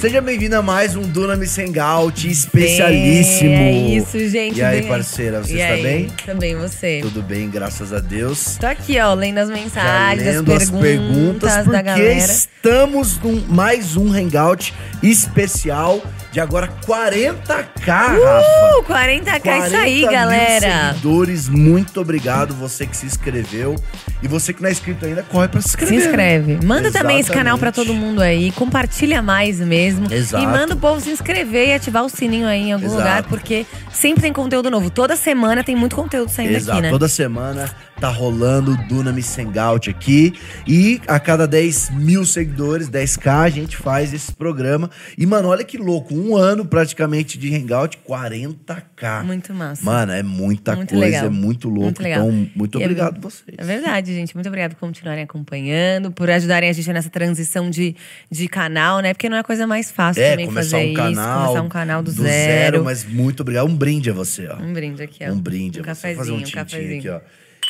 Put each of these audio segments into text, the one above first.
Seja bem-vindo a mais um Dunamis Hangout especialíssimo. É isso, gente. E aí, bem- parceira, você E está aí? bem? Também você. Tudo bem, graças a Deus. Tô aqui, ó, lendo as Já mensagens, lendo as as perguntas, perguntas, da porque galera. estamos num mais um Hangout especial de agora 40k, Rafa. Uh, 40k, isso 40 aí, mil galera. seguidores, muito obrigado você que se inscreveu. E você que não é inscrito ainda, corre pra se Se inscrever. inscreve. Manda também esse canal pra Exatamente. todo mundo aí. Compartilha mais mesmo. Exato. E manda o povo se inscrever e ativar o sininho aí em algum Exato. lugar, porque sempre tem conteúdo novo. Toda semana tem muito conteúdo saindo Exato, aqui, né? toda semana tá rolando o Dunamis Hangout aqui. E a cada 10 mil seguidores, 10k, a gente faz esse programa. E, mano, olha que louco, um ano praticamente de Hangout, 40k. Muito massa. Mano, é muita Muito coisa, legal. é muito louco. Muito. Então, muito é- obrigado a vocês. É verdade, gente. Muito obrigada por continuarem acompanhando, por ajudarem a gente nessa transição de, de canal, né? Porque não é a coisa mais fácil É, também começar fazer um canal. isso. Começar um canal do, zero. Mas muito obrigado. Um brinde a você, ó. Um brinde aqui, ó. Um brinde. Um a você. cafezinho, fazer um um cafezinho. aqui, ó.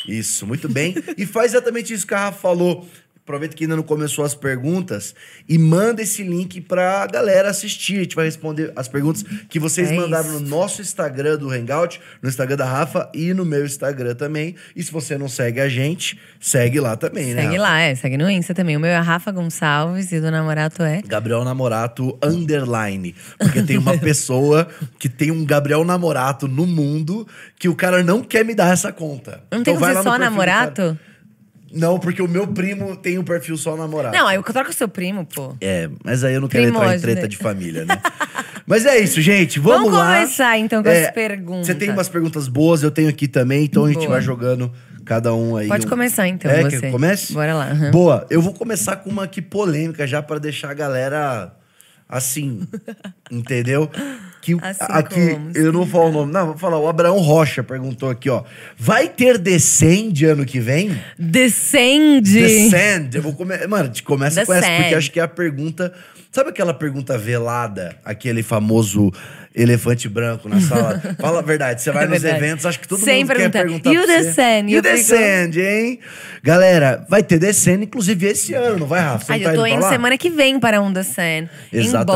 Isso, muito bem. e faz exatamente isso que a Rafa falou. Aproveita que ainda não começou as perguntas e manda esse link pra galera assistir. A gente vai responder as perguntas que vocês É mandaram isso. no nosso Instagram do Hangout, no Instagram da Rafa e no meu Instagram também. E se você não segue a gente, segue lá também, né? Segue lá, é. Segue no Insta também. O meu é Rafa Gonçalves e do namorado é. Gabriel Namorato underline. Porque tem uma pessoa que tem um Gabriel Namorato no mundo que o cara não quer me dar essa conta. Não Então tem lá ser só namorato? Não, porque o meu primo tem um perfil só namorado. Não, aí eu troco o seu primo, pô. É, mas aí eu não quero entrar em treta né? de família, né? mas é isso, gente. Vamos, Vamos lá. começar, então, com as perguntas. Você tem umas perguntas boas, eu tenho aqui também, então a gente Boa. vai jogando cada um aí. Pode um- começar, então, É, que comece? Bora lá, aham. Boa, eu vou começar com uma aqui polêmica já pra deixar a galera assim, entendeu? Que Assim aqui, como? eu não vou falar o nome, não, vou falar. O Abraão Rocha perguntou aqui, ó. Vai ter Descend ano que vem? Descende! Descend. Eu vou come... Mano, começa com essa, porque acho que é a pergunta. Sabe aquela pergunta velada? Aquele famoso elefante branco na sala? Fala a verdade, você vai É nos verdade. eventos, acho que todo Sem mundo quer perguntar, perguntar "E o você. Descend?" E o Descend, hein? Galera, vai ter Descend, inclusive esse ano, não vai, Rafa? Você Ai, tá eu tô indo indo semana que vem para um The Sun, em Exatamente.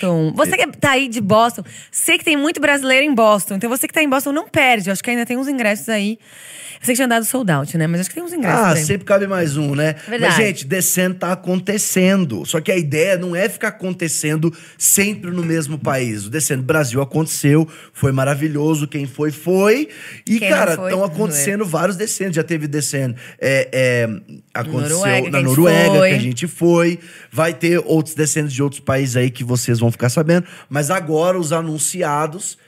Boston. Você que tá aí de Boston, sei que tem muito brasileiro em Boston. Então você que tá em Boston, não perde. Eu acho que ainda tem uns ingressos aí. Eu sei que tinha dado sold out, né? Mas acho que tem uns ingressos Ah, sempre cabe mais um, né? Verdade. Mas, gente, Descend tá acontecendo. Só que a ideia não é ficar acontecendo sempre no mesmo país. O Descend Brasil aconteceu, foi maravilhoso. Quem foi, foi. E, Quem cara, estão não acontecendo vários Descend. Já teve Descend. É, é, aconteceu Noruega, na Noruega, foi. que a gente foi. Vai ter outros Descends de outros países aí que vocês vão ficar sabendo. Mas agora, os anunciados.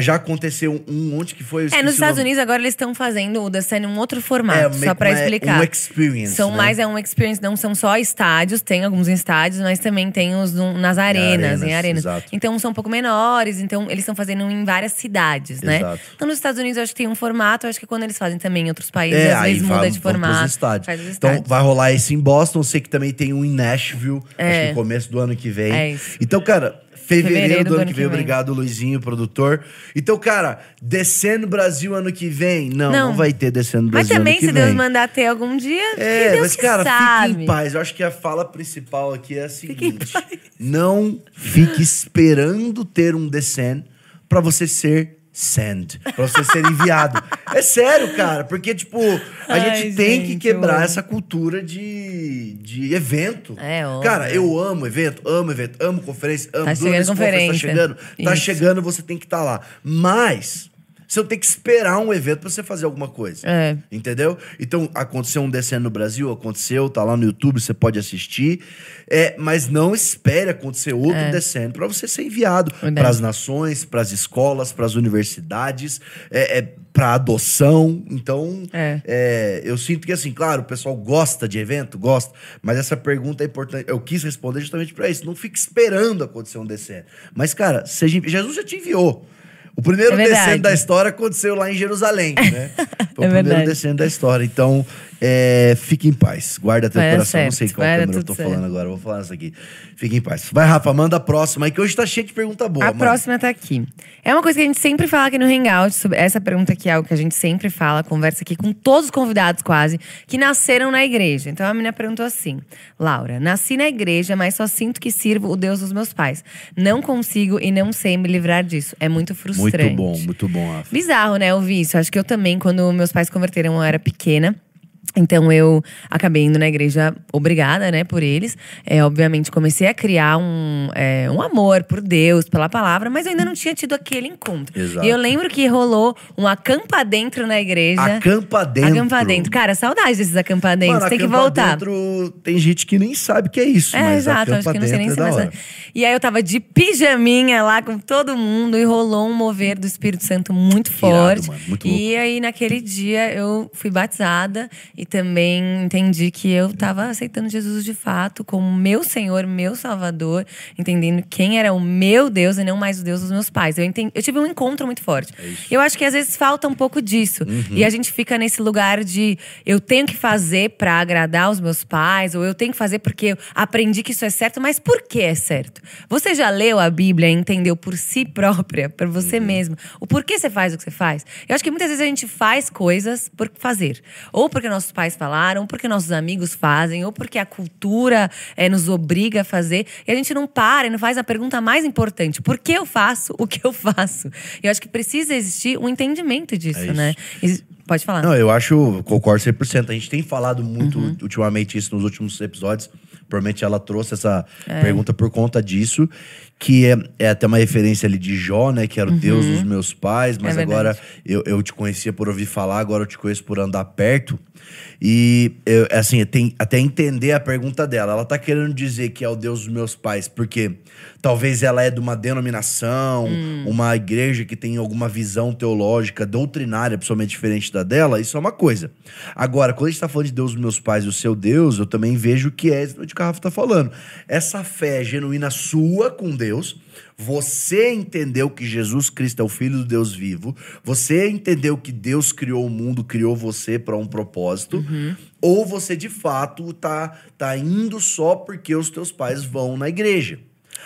Já aconteceu um, onde que foi? É, nos Estados. Unidos agora eles estão fazendo o The Sun em um outro formato, É, só que uma- explicar. um experience, São né? mais, é um experience, não são só estádios, tem alguns estádios, mas também tem os nas arenas, arenas, em arenas. exato. Então são um pouco menores, então eles estão fazendo em várias cidades, né? Exato. Então nos Estados Unidos eu acho que tem um formato, eu acho que quando eles fazem também em outros países, É, às vezes vai- muda de formato. estádios. faz os Então estádios. vai rolar esse em Boston. Sei que também tem um em Nashville, acho É. que no começo do ano que vem. É isso. Então, cara, fevereiro, Fevereiro do ano que vem. Obrigado, Luizinho, produtor. Então, cara, descendo Brasil ano que vem? Não, não, Não. vai ter descendo Mas Brasil também, ano que se vem. Deus mandar ter algum dia, É, Deus mas cara, sabe. fique em paz. Eu acho que a fala principal aqui é a seguinte: não fique esperando ter um descend pra você ser send, pra você ser enviado. é sério, cara, porque tipo, a Ai, gente tem que gente, quebrar eu amo. essa cultura de, de evento. É, óbvio. Cara, eu amo evento, amo evento, amo conferência, amo Tá chegando Conference, conferência. Tá chegando, tá Isso. chegando, você tem que estar lá. Mas você tem que esperar um evento pra você fazer alguma coisa. É. Entendeu? Então, aconteceu um descendo no Brasil, aconteceu, tá lá no YouTube, você pode assistir. É, mas não espere acontecer outro É. descendo para você ser enviado para as nações, para as escolas, para as universidades, é, é, para adoção. Então, É. é, eu sinto que, assim, claro, o pessoal gosta de evento, gosta, mas essa pergunta é importante. Eu quis responder justamente para isso. Não fique esperando acontecer um descendo. Mas, cara, seja, Jesus já te enviou. O primeiro É descendo da história aconteceu lá em Jerusalém, né? Foi É o primeiro verdade. descendo da história. Então, é, fique em paz. Guarda teu Vai coração. Não certo, sei qual vai câmera eu tô certo. falando agora. eu Vou falar essa aqui. Fique em paz. Vai, Rafa, manda a próxima aí, que hoje tá cheio de pergunta boa. A mano. próxima tá aqui. É uma coisa que a gente sempre fala aqui no Hangout. Sobre essa pergunta aqui é algo que a gente sempre fala, conversa aqui com todos os convidados quase, que nasceram na igreja. Então a menina perguntou assim: Laura, nasci na igreja, mas só sinto que sirvo o Deus dos meus pais. Não consigo e não sei me livrar disso. É muito frustrante. Muito bom, muito bom, Rafa. Bizarro, né, ouvir isso. Acho que eu também, quando meus pais converteram, eu era pequena. Então eu acabei indo na igreja obrigada, né, por eles. É, obviamente comecei a criar um, é, um amor por Deus, pela palavra, mas eu ainda não tinha tido aquele encontro. Exato. E eu lembro que rolou um acampa dentro na igreja. Acampa dentro. Acampa dentro. Cara, saudade desses acampamentos. Mano, tem que acampa voltar. Dentro, tem gente que nem sabe que é isso, É, mas exato, acho acampa que não sei nem dentro se é da mais. E aí eu tava de pijaminha lá com todo mundo e rolou um mover do Espírito Santo muito irado, forte. mano, muito e aí naquele dia eu fui batizada e também entendi que eu tava aceitando Jesus de fato como meu Senhor, meu Salvador, entendendo quem era o meu Deus e não mais o Deus dos meus pais. Eu, entendi, eu tive um encontro muito forte. eu acho que às vezes falta um pouco disso. E a gente fica nesse lugar de eu tenho que fazer pra agradar os meus pais, ou eu tenho que fazer porque eu aprendi que isso é certo, mas por que é certo? Você já leu a Bíblia e entendeu por si própria, por você mesmo, o porquê você faz o que você faz? Eu acho que muitas vezes a gente faz coisas por fazer. Ou porque nossos pais falaram, porque nossos amigos fazem, ou porque a cultura eh, nos obriga a fazer. E a gente não para e não faz a pergunta mais importante: por que eu faço o que eu faço? Eu acho que precisa existir um entendimento disso, É né? E- Pode falar. Não, eu acho, concordo 100%. A gente tem falado muito Uhum. ultimamente isso nos últimos episódios. Provavelmente ela trouxe essa É. pergunta por conta disso, que é, é até uma referência ali de Jó, né? Que era o Deus dos meus pais, mas Uhum. É agora eu, eu te conhecia por ouvir falar, agora eu te conheço por andar perto. E, eu, assim, tem até entender a pergunta dela. Ela tá querendo dizer que é o Deus dos meus pais, porque talvez ela é de uma denominação, Hum. uma igreja que tem alguma visão teológica, doutrinária, pessoalmente diferente da dela, isso é uma coisa. Agora, quando a gente tá falando de Deus dos meus pais e o seu Deus, eu também vejo que é isso que o Rafa tá falando. Essa fé genuína sua com Deus, você entendeu que Jesus Cristo é o Filho do Deus vivo, você entendeu que Deus criou o mundo, criou você para um propósito, ou você de fato tá, tá indo só porque os teus pais vão na igreja.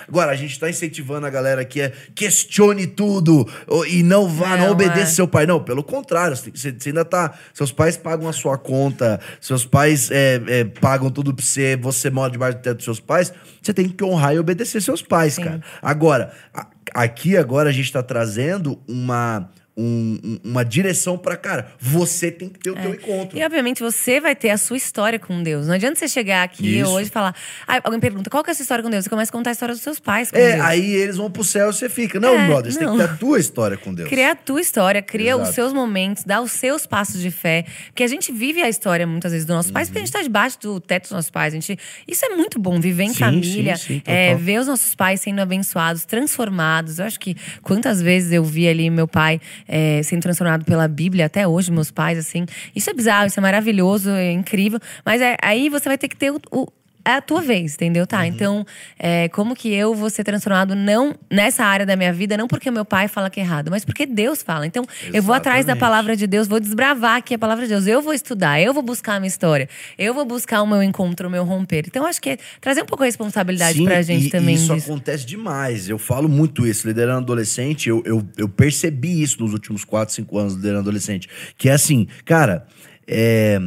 Agora, a gente tá incentivando a galera que é questione tudo e não vá, não, Não, obedeça é. seu pai. Não, pelo contrário, você, ainda tá. Seus pais pagam a sua conta, seus pais é, é, pagam tudo pra você, você mora debaixo do teto dos seus pais. Você tem que honrar e obedecer seus pais, cara. Agora, a- aqui agora a gente tá trazendo uma. Um- um- uma direção pra, cara, você tem que ter o teu encontro. E obviamente você vai ter a sua história com Deus. Não adianta você chegar aqui Isso. hoje e falar. Ah, alguém pergunta qual que é a sua história com Deus? Você começa a contar a história dos seus pais É, Deus. aí eles vão pro céu e você fica. Não, É, brother, você não. tem que ter a tua história com Deus. Cria a tua história, cria Exato. os seus momentos, dá os seus passos de fé. Porque a gente vive a história, muitas vezes, dos nossos pais, porque a gente tá debaixo do teto dos nossos pais. A gente, isso é muito bom, viver em Sim, família, sim, sim, é, ver os nossos pais sendo abençoados, transformados. Eu acho que quantas vezes eu vi ali meu pai é, sendo transformado pela Bíblia, até hoje, meus pais, assim. Isso é bizarro, isso é maravilhoso, é incrível. Mas é- aí você vai ter que ter o- o é a tua vez, entendeu? Tá, Uhum. então, é, como que eu vou ser transformado não nessa área da minha vida, não porque meu pai fala que é errado, mas porque Deus fala. Então, eu vou atrás da Exatamente. palavra de Deus, vou desbravar aqui a palavra de Deus. Eu vou estudar, eu vou buscar a minha história, eu vou buscar o meu encontro, o meu romper. Então, acho que é trazer um pouco a responsabilidade Sim, pra gente e, também isso disso. acontece demais. Eu falo muito isso. Liderando adolescente, eu, eu, eu percebi isso nos últimos 4, 5 anos liderando adolescente. Que é assim, cara, é.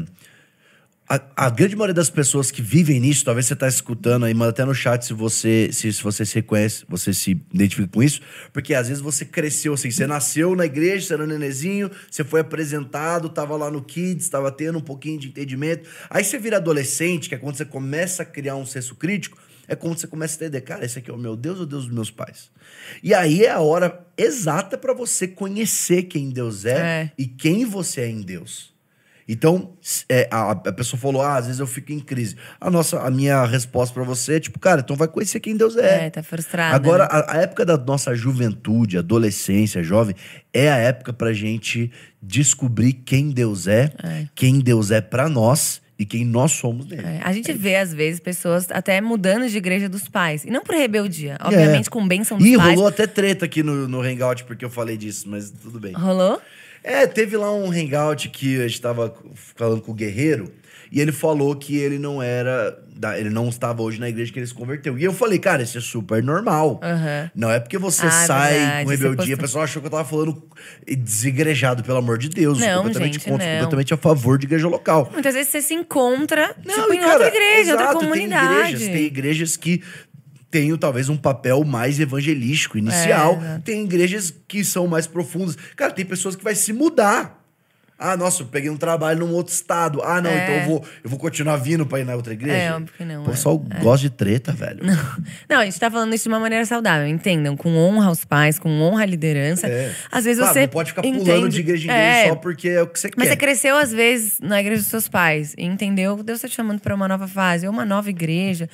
A, a grande maioria das pessoas que vivem nisso, talvez você tá escutando aí, manda até no chat se você se, se você se reconhece, você se identifica com isso, porque às vezes você cresceu assim, você nasceu na igreja, você era um nenezinho, você foi apresentado, tava lá no Kids, tava tendo um pouquinho de entendimento. Aí você vira adolescente, que é quando você começa a criar um senso crítico, é quando você começa a entender, cara, esse aqui é o meu Deus ou o Deus dos meus pais? E aí é a hora exata para você conhecer quem Deus é, É. e quem você é em Deus. Então, é, a, a pessoa falou, ah, às vezes eu fico em crise. A nossa, a minha resposta para você é tipo, cara, então vai conhecer quem Deus é. É, tá frustrada. Agora, né? a, a época da nossa juventude, adolescência, jovem, é a época pra gente descobrir quem Deus é, É. quem Deus é pra nós e quem nós somos nele. É, a gente vê, às vezes, pessoas até mudando de igreja dos pais. E não por rebeldia. Obviamente, com bênção dos Ih, pais. rolou até treta aqui no, no Hangout porque eu falei disso, mas tudo bem. Rolou? É, teve lá um hangout que a gente tava falando com o Guerreiro e ele falou que ele não era. Ele não estava hoje na igreja que ele se converteu. E eu falei, cara, isso é super normal. Aham. Não é porque você Ah, sai verdade, com você rebeldia, o pessoal achou que eu tava falando desigrejado, pelo amor de Deus. Não, completamente gente, contra, não. completamente a favor de igreja local. Muitas vezes você se encontra tipo, e, em cara, outra igreja, outra exato, comunidade. Tem igrejas, tem igrejas que têm talvez um papel mais evangelístico, inicial. É, tem igrejas que são mais profundas. Cara, tem pessoas que vai se mudar. Ah, nossa, eu peguei um trabalho num outro estado. Ah, não, É. então eu vou, eu vou continuar vindo pra ir na outra igreja. É, óbvio que não, O é. pessoal gosta de treta, velho. Não, a gente tá falando isso de uma maneira saudável, entendam. Com honra aos pais, com honra à liderança. É. Às vezes Claro, você. não pode ficar pulando entende- de igreja em igreja É, só porque é o que você Mas quer. você cresceu, às vezes, na igreja dos seus pais. E entendeu? Deus tá te chamando pra uma nova fase, ou uma nova igreja.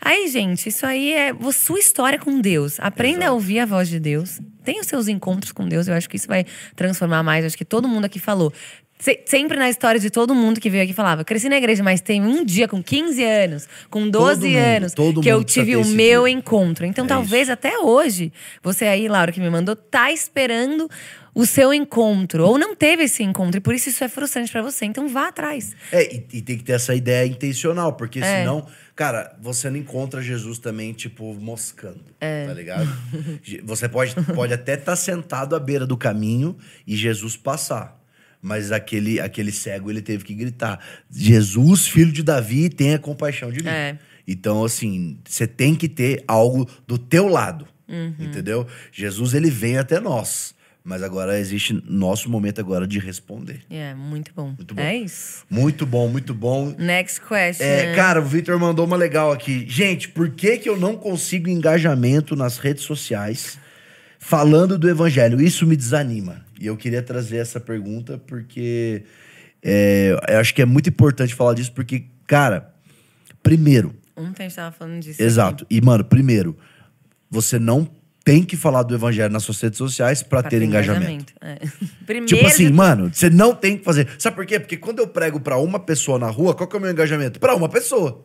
Aí, gente, isso aí é sua história com Deus. Aprenda a ouvir a voz de Deus. Tenha os seus encontros com Deus. Eu acho que isso vai transformar mais. Acho que todo mundo aqui falou. Se- Sempre na história de todo mundo que veio aqui falava, cresci na igreja, mas tem um dia com 15 anos, com 12 mundo, anos, todo que eu mundo tive o meu dia. encontro. Então, É talvez até hoje, você aí, Laura, que me mandou, tá esperando o seu encontro. Ou não teve esse encontro. E por isso isso é frustrante pra você. Então vá atrás. É, e, e tem que ter essa ideia intencional, porque É. senão, cara, você não encontra Jesus também, tipo, moscando. É. Tá ligado? Você pode, pode até estar sentado à beira do caminho e Jesus passar. Mas aquele, aquele cego, ele teve que gritar: Jesus, filho de Davi, tenha compaixão de mim. É. Então, assim, você tem que ter algo do teu lado. Uhum. Entendeu? Jesus, ele vem até nós. Mas agora existe nosso momento agora de responder. É, muito bom. Muito bom. É isso. Muito bom, muito bom. Next question. É, cara, o Victor mandou uma legal aqui. Gente, por que, que eu não consigo engajamento nas redes sociais falando do evangelho? Isso me desanima. E eu queria trazer essa pergunta porque é, eu acho que é muito importante falar disso, porque, cara, primeiro, Ontem a gente tava falando disso. exato. E, mano, primeiro, você não tem que falar do evangelho nas suas redes sociais pra Pra ter engajamento. É. Primeiro. Tipo assim, de- mano, você não tem que fazer. Sabe por quê? Porque quando eu prego pra uma pessoa na rua, qual que é o meu engajamento? Pra uma pessoa.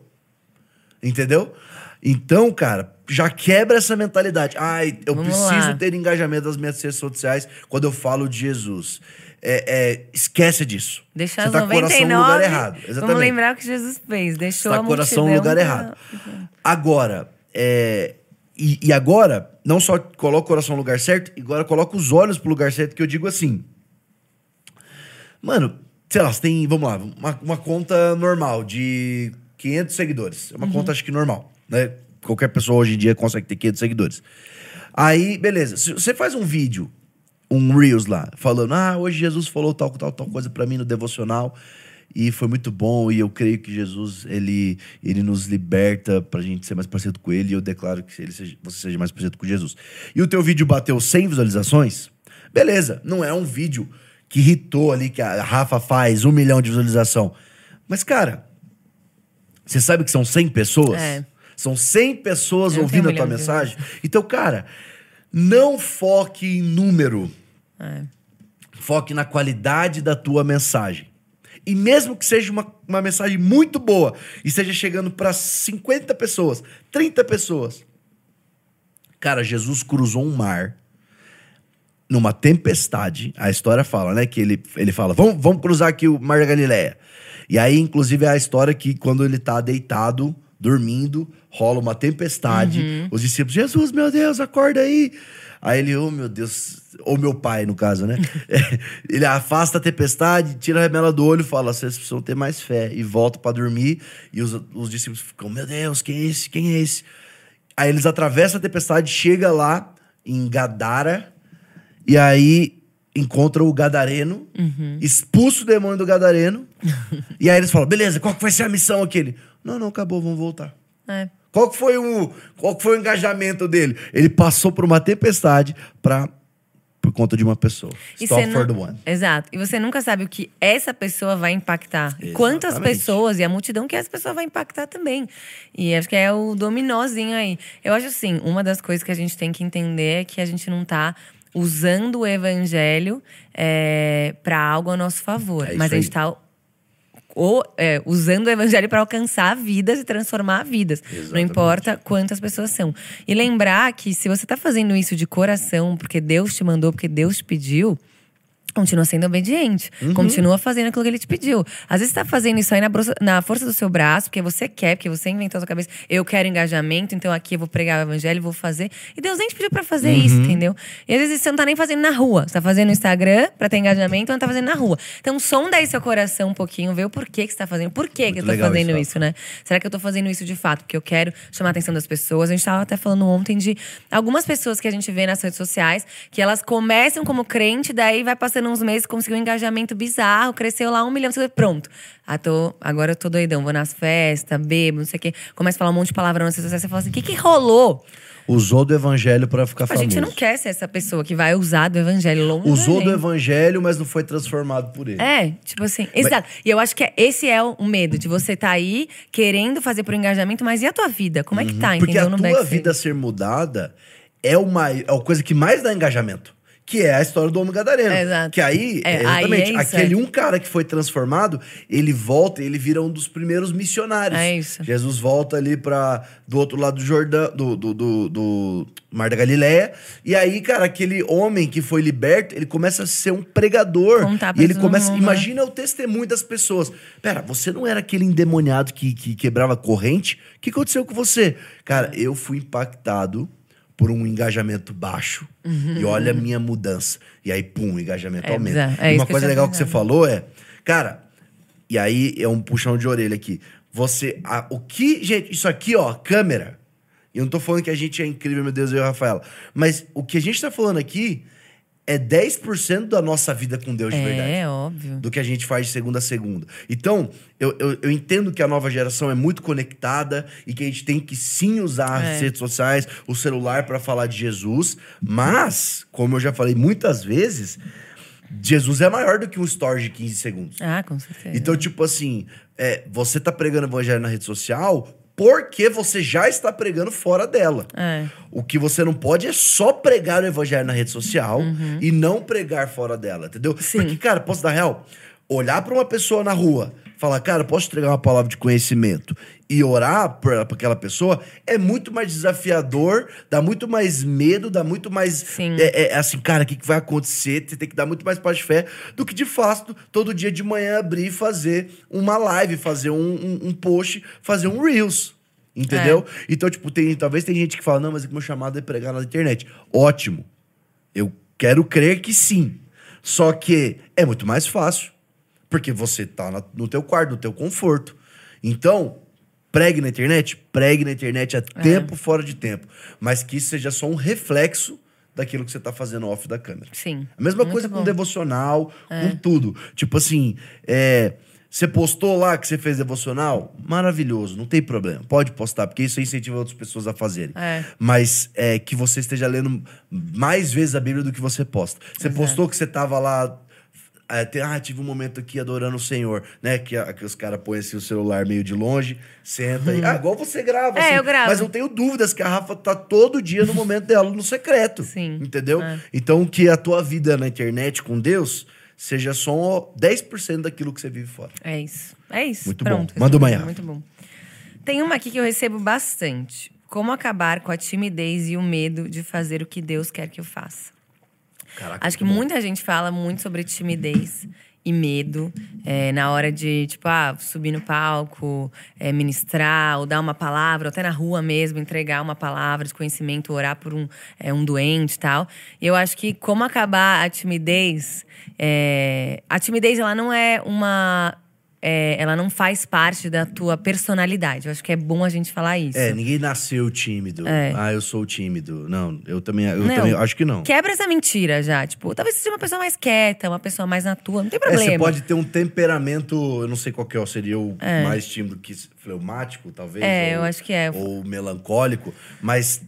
Entendeu? Então, cara, já quebra essa mentalidade. Ai, eu Vamos preciso lá. ter engajamento nas minhas redes sociais quando eu falo de Jesus. É, é, esquece disso. Deixar você tá com o coração no 99. lugar errado. Exatamente. Vamos lembrar o que Jesus fez. Deixou Você tá a coração no lugar errado. Agora, é, e, e agora, não só coloca o coração no lugar certo, agora coloca os olhos pro lugar certo, que eu digo assim. Mano, sei lá, você tem, vamos lá, uma, uma conta normal de 500 seguidores. É uma conta, acho que normal, né? Qualquer pessoa hoje em dia consegue ter 500 seguidores. Aí, beleza. Se você faz um vídeo, um Reels lá, falando, ah, hoje Jesus falou tal, tal, tal coisa pra mim no devocional e foi muito bom e eu creio que Jesus, ele, ele nos liberta pra gente ser mais parecido com ele e eu declaro que ele seja, você seja mais parecido com Jesus. E o teu vídeo bateu 100 visualizações, beleza, não é um vídeo que irritou ali, que a Rafa faz um milhão de visualização. Mas, cara, você sabe que são 100 pessoas? É. São 100 pessoas Eu ouvindo a tua mensagem. Então, cara, não foque em número. É. Foque na qualidade da tua mensagem. E mesmo que seja uma, uma mensagem muito boa e esteja chegando para 50 pessoas, 30 pessoas. Cara, Jesus cruzou um mar numa tempestade. A história fala, né? Que ele, ele fala: vamos, vamos cruzar aqui o Mar da Galileia. E aí, inclusive, é a história que quando ele tá deitado, dormindo, rola uma tempestade. Os discípulos, Jesus, meu Deus, acorda aí. Aí ele, oh meu Deus, ou meu pai, no caso, né? ele afasta a tempestade, tira a remela do olho e fala: vocês precisam ter mais fé. E volta para dormir. E os, os discípulos ficam: meu Deus, quem é esse? Quem é esse? Aí eles atravessam a tempestade, chega lá em Gadara, e aí encontra o Gadareno, expulsa o demônio do Gadareno. e aí eles falam: beleza, qual que vai ser a missão aquele? Não, não, acabou, vamos voltar. É. Qual que foi o, qual que foi o engajamento dele? Ele passou por uma tempestade pra, por conta de uma pessoa. E Stop for the one. Exato. E você nunca sabe o que essa pessoa vai impactar. E Quantas Exatamente. pessoas e a multidão que essa pessoa vai impactar também. E acho que é o dominózinho aí. Eu acho assim, uma das coisas que a gente tem que entender é que a gente não tá usando o evangelho é, para algo a nosso favor. É mas a gente aí. Ou, é, usando o evangelho para alcançar vidas e transformar vidas. Exatamente. Não importa quantas pessoas são. E lembrar que se você está fazendo isso de coração, porque Deus te mandou, porque Deus te pediu, Continua sendo obediente. Uhum. Continua fazendo aquilo que ele te pediu. Às vezes você tá fazendo isso aí na, na, força do seu braço, porque você quer, porque você inventou a sua cabeça. Eu quero engajamento, então aqui eu vou pregar o evangelho, vou fazer. E Deus nem te pediu pra fazer uhum. isso, entendeu? E às vezes você não tá nem fazendo na rua. Você tá fazendo no Instagram pra ter engajamento, ou não tá fazendo na rua. Então sonda aí seu coração um pouquinho, vê o porquê que você tá fazendo. Por que, que eu tô fazendo isso, isso, né? Será que eu tô fazendo isso de fato? Porque eu quero chamar a atenção das pessoas. A gente tava até falando ontem de algumas pessoas que a gente vê nas redes sociais, que elas começam como crente, daí vai passando uns meses, conseguiu engajamento bizarro, cresceu lá um milhão. Você pronto. Ah, tô, agora eu tô doidão, vou nas festas, bebo, não sei o quê. Começa a falar um monte de palavrão nas redes sociais. Você fala assim: o que, que rolou? Usou do evangelho para ficar tipo, famoso. A gente não quer ser essa pessoa que vai usar do evangelho longe. Usou do evangelho, mas não foi transformado por ele. É, tipo assim, exato. Mas... E eu acho que é, esse é o medo de você estar tá aí querendo fazer por engajamento, mas e a tua vida? Como é que tá? Uhum. Porque a tua vida ser mudada é uma é a coisa que mais dá engajamento que é a história do homem gadareno. É, exato. Que aí, é, exatamente, aí é aquele um cara que foi transformado, ele volta e ele vira um dos primeiros missionários. É isso. Jesus volta ali para do outro lado do Jordão, do, do, do, do, Mar da Galileia. E aí, cara, aquele homem que foi liberto, ele começa a ser um pregador. Contar e ele começa. Mundo. Imagina o testemunho das pessoas. Pera, você não era aquele endemoniado que, que quebrava corrente? O que aconteceu com você? Cara, eu fui impactado por um engajamento baixo uhum. e olha a minha mudança. E aí, pum, o engajamento é, aumenta. É, uma coisa legal que você falou é, cara, e aí é um puxão de orelha aqui. Você, a, o que, gente, isso aqui, ó, câmera. E eu não tô falando que a gente é incrível, meu Deus, eu e a Rafaela. Mas o que a gente tá falando aqui é 10% da nossa vida com Deus de é, verdade. É, óbvio. Do que a gente faz de segunda a segunda. Então, eu, eu, eu, entendo que a nova geração é muito conectada e que a gente tem que sim usar é. as redes sociais, o celular para falar de Jesus. Mas, como eu já falei muitas vezes, Jesus é maior do que um story de 15 segundos. Ah, com certeza. Então, tipo assim, é, você tá pregando evangelho na rede social, porque você já está pregando fora dela. É. O que você não pode é só pregar o evangelho na rede social uhum. e não pregar fora dela, entendeu? Sim. Porque, cara, posso dar real? Olhar para uma pessoa na rua, falar, cara, posso entregar uma palavra de conhecimento e orar para aquela pessoa é muito mais desafiador, dá muito mais medo, dá muito mais. É, é, assim, cara, o que, que vai acontecer? Você tem que dar muito mais paz de fé do que de fato todo dia de manhã abrir e fazer uma live, fazer um, um, um post, fazer um Reels. Entendeu? É. Então, tipo, tem, talvez tem gente que fala, não, mas o meu chamado é pregar na internet. Ótimo. Eu quero crer que sim. Só que é muito mais fácil. Porque você tá no teu quarto, no teu conforto. Então, pregue na internet, pregue na internet a é. tempo fora de tempo. Mas que isso seja só um reflexo daquilo que você tá fazendo off da câmera. Sim. A mesma coisa bom. com devocional, é. com tudo. Tipo assim, é, você postou lá que você fez devocional? Maravilhoso, não tem problema. Pode postar, porque isso incentiva outras pessoas a fazerem. É. Mas é que você esteja lendo mais vezes a Bíblia do que você posta. Você Exato. postou que você tava lá é, tem, ah, tive um momento aqui adorando o Senhor, né? Que, que os caras põem assim, o celular meio de longe, senta uhum. e. Ah, igual você grava. É, assim, eu gravo. Mas eu tenho dúvidas que a Rafa tá todo dia no momento dela no secreto. Sim. Entendeu? É. Então, que a tua vida na internet com Deus seja só 10% daquilo que você vive fora. É isso. É isso. Muito Pronto, bom. Manda uma Muito bom. Tem uma aqui que eu recebo bastante. Como acabar com a timidez e o medo de fazer o que Deus quer que eu faça? Caraca, Acho que bom. muita gente fala muito sobre timidez e medo é, na hora de, tipo, ah, subir no palco, é, ministrar, ou dar uma palavra, ou até na rua mesmo, entregar uma palavra de conhecimento, orar por um, é, um doente e tal. E eu acho que como acabar a timidez. É, a timidez, ela não é uma é, ela não faz parte da tua personalidade. Eu acho que é bom a gente falar isso. É, ninguém nasceu tímido. É. Ah, eu sou tímido. Não, eu também, eu não, também acho que não. Quebra essa mentira já. Tipo, talvez seja uma pessoa mais quieta, uma pessoa mais na tua, não tem problema. É, você pode ter um temperamento, eu não sei qual que é, seria o é. mais tímido que fleumático, talvez. É, ou, eu acho que é. Ou melancólico, mas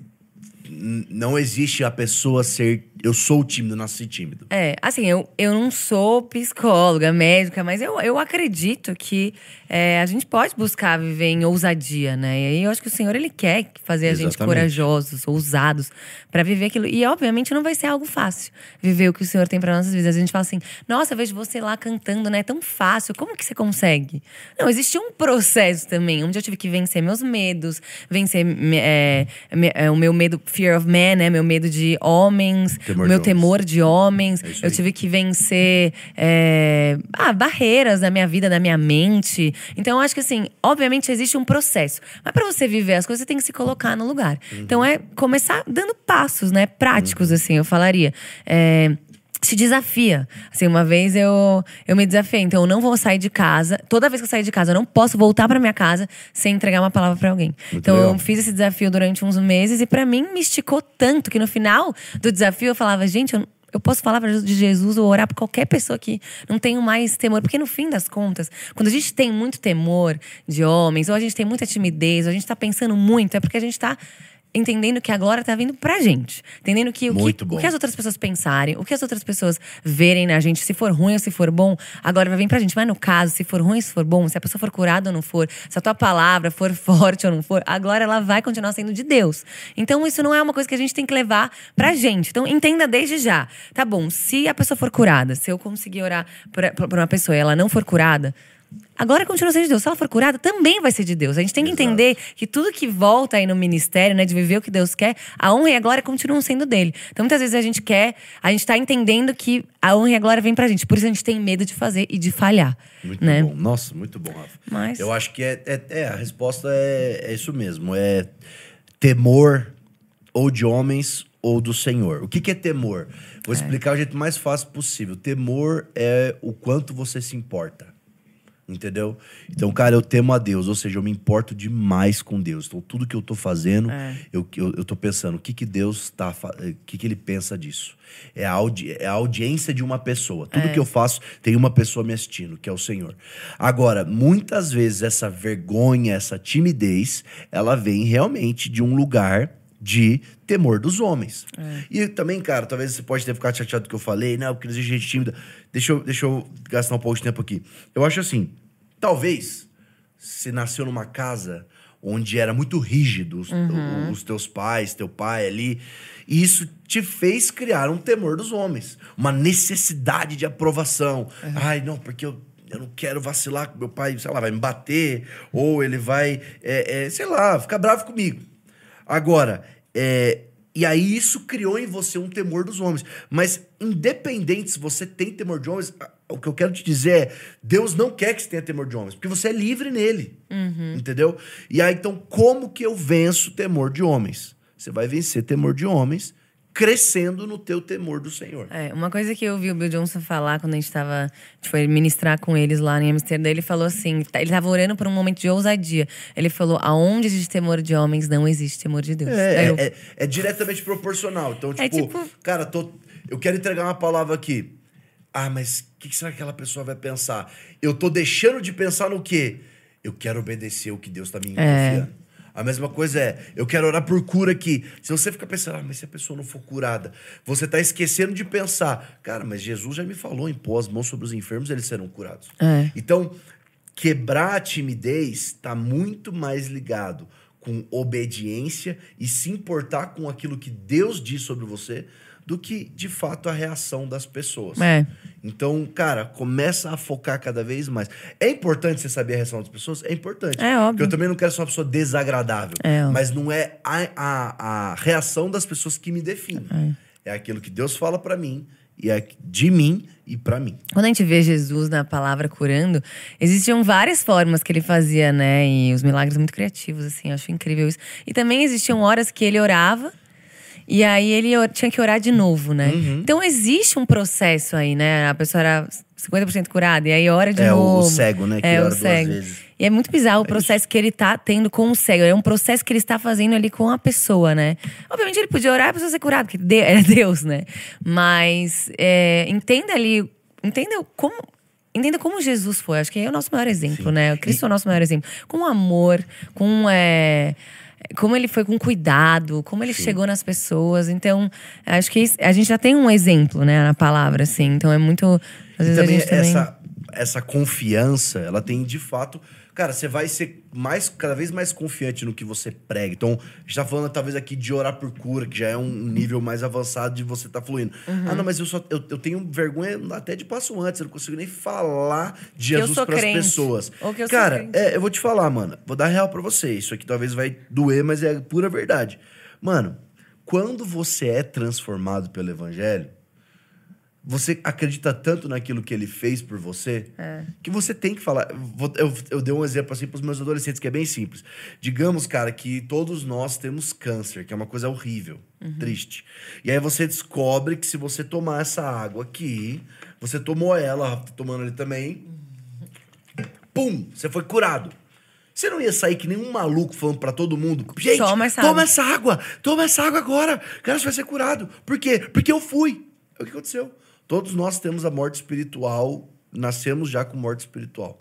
não existe a pessoa ser Eu sou tímido, nasci tímido. É, assim, eu, eu não sou psicóloga, médica, mas eu, eu acredito que é, a gente pode buscar viver em ousadia, né? E aí eu acho que o Senhor, ele quer fazer a gente corajosos, ousados, para viver aquilo. E obviamente não vai ser algo fácil viver o que o Senhor tem para nossas vidas. A gente fala assim, nossa, eu vejo você lá cantando, né? É tão fácil, como que você consegue? Não, existe um processo também, onde eu tive que vencer meus medos, vencer é, é, o meu medo, fear of man, né? Meu medo de homens, Temor meu de homens. temor de homens. É eu tive que vencer é, ah, barreiras da minha vida, da minha mente. Então, eu acho que assim, obviamente existe um processo. Mas para você viver as coisas, você tem que se colocar no lugar. Uhum. Então, é começar dando passos, né? Práticos, assim, eu falaria. É, se desafia. Assim, uma vez eu, eu me desafiei, então eu não vou sair de casa. Toda vez que eu sair de casa, eu não posso voltar para minha casa sem entregar uma palavra para alguém. então legal. eu fiz esse desafio durante uns meses e para mim me esticou tanto que no final do desafio eu falava, gente, eu, eu posso falar de Jesus ou orar por qualquer pessoa que não tenho mais temor. Porque no fim das contas, quando a gente tem muito temor de homens, ou a gente tem muita timidez, ou a gente tá pensando muito, é porque a gente tá entendendo que a glória tá vindo pra gente. Entendendo que o, que, o que as outras pessoas pensarem, o que as outras pessoas verem na gente, se for ruim ou se for bom, agora vai vir pra gente. Mas no caso, se for ruim ou se for bom, se a pessoa for curada ou não for, se a tua palavra for forte ou não for, a glória ela vai continuar sendo de Deus. Então isso não é uma coisa que a gente tem que levar pra gente. Então entenda desde já. Tá bom, se a pessoa for curada, se eu conseguir orar por, por uma pessoa e ela não for curada, Agora continua sendo de Deus. Se ela for curada, também vai ser de Deus. A gente tem que Exato. entender que tudo que volta aí no ministério, né, de viver o que Deus quer, a honra e a glória continuam sendo dele. Então, muitas vezes a gente quer, a gente tá entendendo que a honra e a glória vem pra gente. Por isso a gente tem medo de fazer e de falhar. Muito né? bom. Nossa, muito bom, Rafa. Mas- Eu acho que é, é, é, a resposta é, é isso mesmo. É temor ou de homens ou do Senhor. O que, que é temor? Vou explicar o jeito mais fácil possível. Temor é o quanto você se importa. Entendeu? Então, cara, eu temo a Deus, ou seja, eu me importo demais com Deus. Então, tudo que eu tô fazendo, É. eu, eu, eu tô pensando, o que que Deus tá... fa- eh, O que que ele pensa disso? É a, audi é a audiência de uma pessoa. Tudo que eu faço, tem uma pessoa me assistindo, que é o Senhor. Agora, muitas vezes essa vergonha, essa timidez, ela vem realmente de um lugar de temor dos homens. E também, cara, talvez você pode ter ficado chateado do que eu falei, não, porque existe gente tímida. Deixa eu, deixa eu gastar um pouco de tempo aqui. Eu acho assim, talvez você nasceu numa casa onde era muito rígido os, o- os teus pais, teu pai ali, e isso te fez criar um temor dos homens, uma necessidade de aprovação. Ai, não, porque eu eu não quero vacilar com meu pai, sei lá, vai me bater, ou ele vai, é, é, sei lá, ficar bravo comigo. Agora, é, e aí isso criou em você um temor dos homens. Mas, independente se você tem temor de homens, o que eu quero te dizer é: Deus não quer que você tenha temor de homens, porque você é livre nele. Entendeu? E aí, então, como que eu venço temor de homens? Você vai vencer temor de homens crescendo no teu temor do Senhor. É, uma coisa que eu ouvi o Bill Johnson falar quando a gente tava. A gente foi ministrar com eles lá em Amsterdã, ele falou assim: tá- ele tava orando por um momento de ousadia. Ele falou: aonde existe temor de homens, não existe temor de Deus. É, eu- é, é- é diretamente proporcional. Então, tipo, É tipo- cara, tô, eu quero entregar uma palavra aqui. Ah, mas o que, que será que aquela pessoa vai pensar? Eu tô deixando de pensar no quê? Eu quero obedecer o que Deus tá me confiando. A mesma coisa é, eu quero orar por cura aqui. Se você fica pensando, ah, mas se a pessoa não for curada, você tá esquecendo de pensar, cara, mas Jesus já me falou, impor as mãos sobre os enfermos, eles serão curados. É. Então, quebrar a timidez está muito mais ligado com obediência e se importar com aquilo que Deus diz sobre você do que, de fato, a reação das pessoas. É. Então, cara, começa a focar cada vez mais. É importante você saber a reação das pessoas? É importante. É óbvio. Porque eu também não quero ser uma pessoa desagradável. É, óbvio. mas não é a, a, a reação das pessoas que me define. É, aquilo que Deus fala pra mim, e é de mim e pra mim. Quando a gente vê Jesus na palavra curando, existiam várias formas que ele fazia, né? E os milagres muito criativos, assim, eu acho incrível isso. E também existiam horas que ele orava. E aí ele tinha que orar de novo, né? Uhum. Então existe um processo aí, né? A pessoa era 50% curada, e aí ora de É, o- o novo. cego, né, que é, ora o duas cego. vezes. E é muito bizarro o processo que ele tá tendo com o cego. É um processo que ele está fazendo ali com a pessoa, né? Obviamente ele podia orar e a pessoa ser curada, porque de- é Deus, né? Mas é, entenda ali, entenda como. Entenda como Jesus foi. Acho que é o nosso maior exemplo, né? O Cristo é o nosso maior exemplo. Com amor, com. é, como ele foi com cuidado, como ele Sim. chegou nas pessoas. Então, acho que a gente já tem um exemplo, né, na palavra, assim. Então é muito. Às vezes também a gente também... essa, essa confiança, ela tem de fato cara, você vai ser mais, cada vez mais confiante no que você prega. Então, a gente tá falando talvez aqui de orar por cura, que já é um nível mais avançado de você tá fluindo. Uhum. Ah, não, mas eu só eu, eu, tenho vergonha até de passo antes, eu não consigo nem falar de Jesus para as pessoas. Cara, é, eu vou te falar, mano, vou dar real para você. Isso aqui talvez vai doer, mas é pura verdade. Mano, quando você é transformado pelo evangelho, você acredita tanto naquilo que ele fez por você é. que você tem que falar. Eu, eu dei um exemplo assim para os meus adolescentes que é bem simples. Digamos, cara, que todos nós temos câncer, que é uma coisa horrível, uhum. triste. E aí você descobre que se você tomar essa água aqui, você tomou ela, tomando ali também, pum, você foi curado. Você não ia sair que nem um maluco falando para todo mundo: gente, toma essa, toma essa água, toma essa água agora, cara, você vai ser curado. Por quê? Porque eu fui. É o que aconteceu. Todos nós temos a morte espiritual, nascemos já com morte espiritual.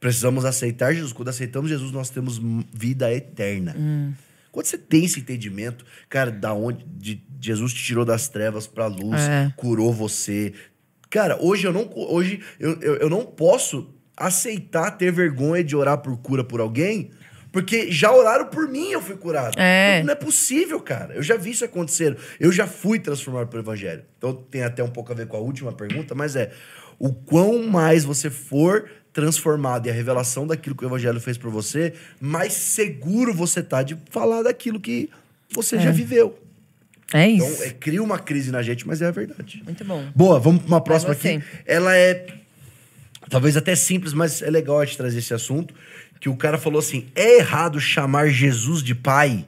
Precisamos aceitar Jesus. Quando aceitamos Jesus, nós temos vida eterna. Hum. Quando você tem esse entendimento, cara, da onde de, Jesus te tirou das trevas para a luz, é. curou você. Cara, hoje eu não hoje eu, eu, eu não posso aceitar ter vergonha de orar por cura por alguém, porque já oraram por mim eu fui curado. É. Não, não, é possível, cara. Eu já vi isso acontecer. Eu já fui transformado pelo Evangelho. Então tem até um pouco a ver com a última pergunta, mas é: o quão mais você for transformado e a revelação daquilo que o Evangelho fez por você, mais seguro você tá de falar daquilo que você é. já viveu. É isso. Então, é, cria uma crise na gente, mas é a verdade. Muito bom. Boa, vamos para uma próxima aqui. Ela é talvez até simples, mas é legal a gente trazer esse assunto que o cara falou assim: é errado chamar Jesus de pai?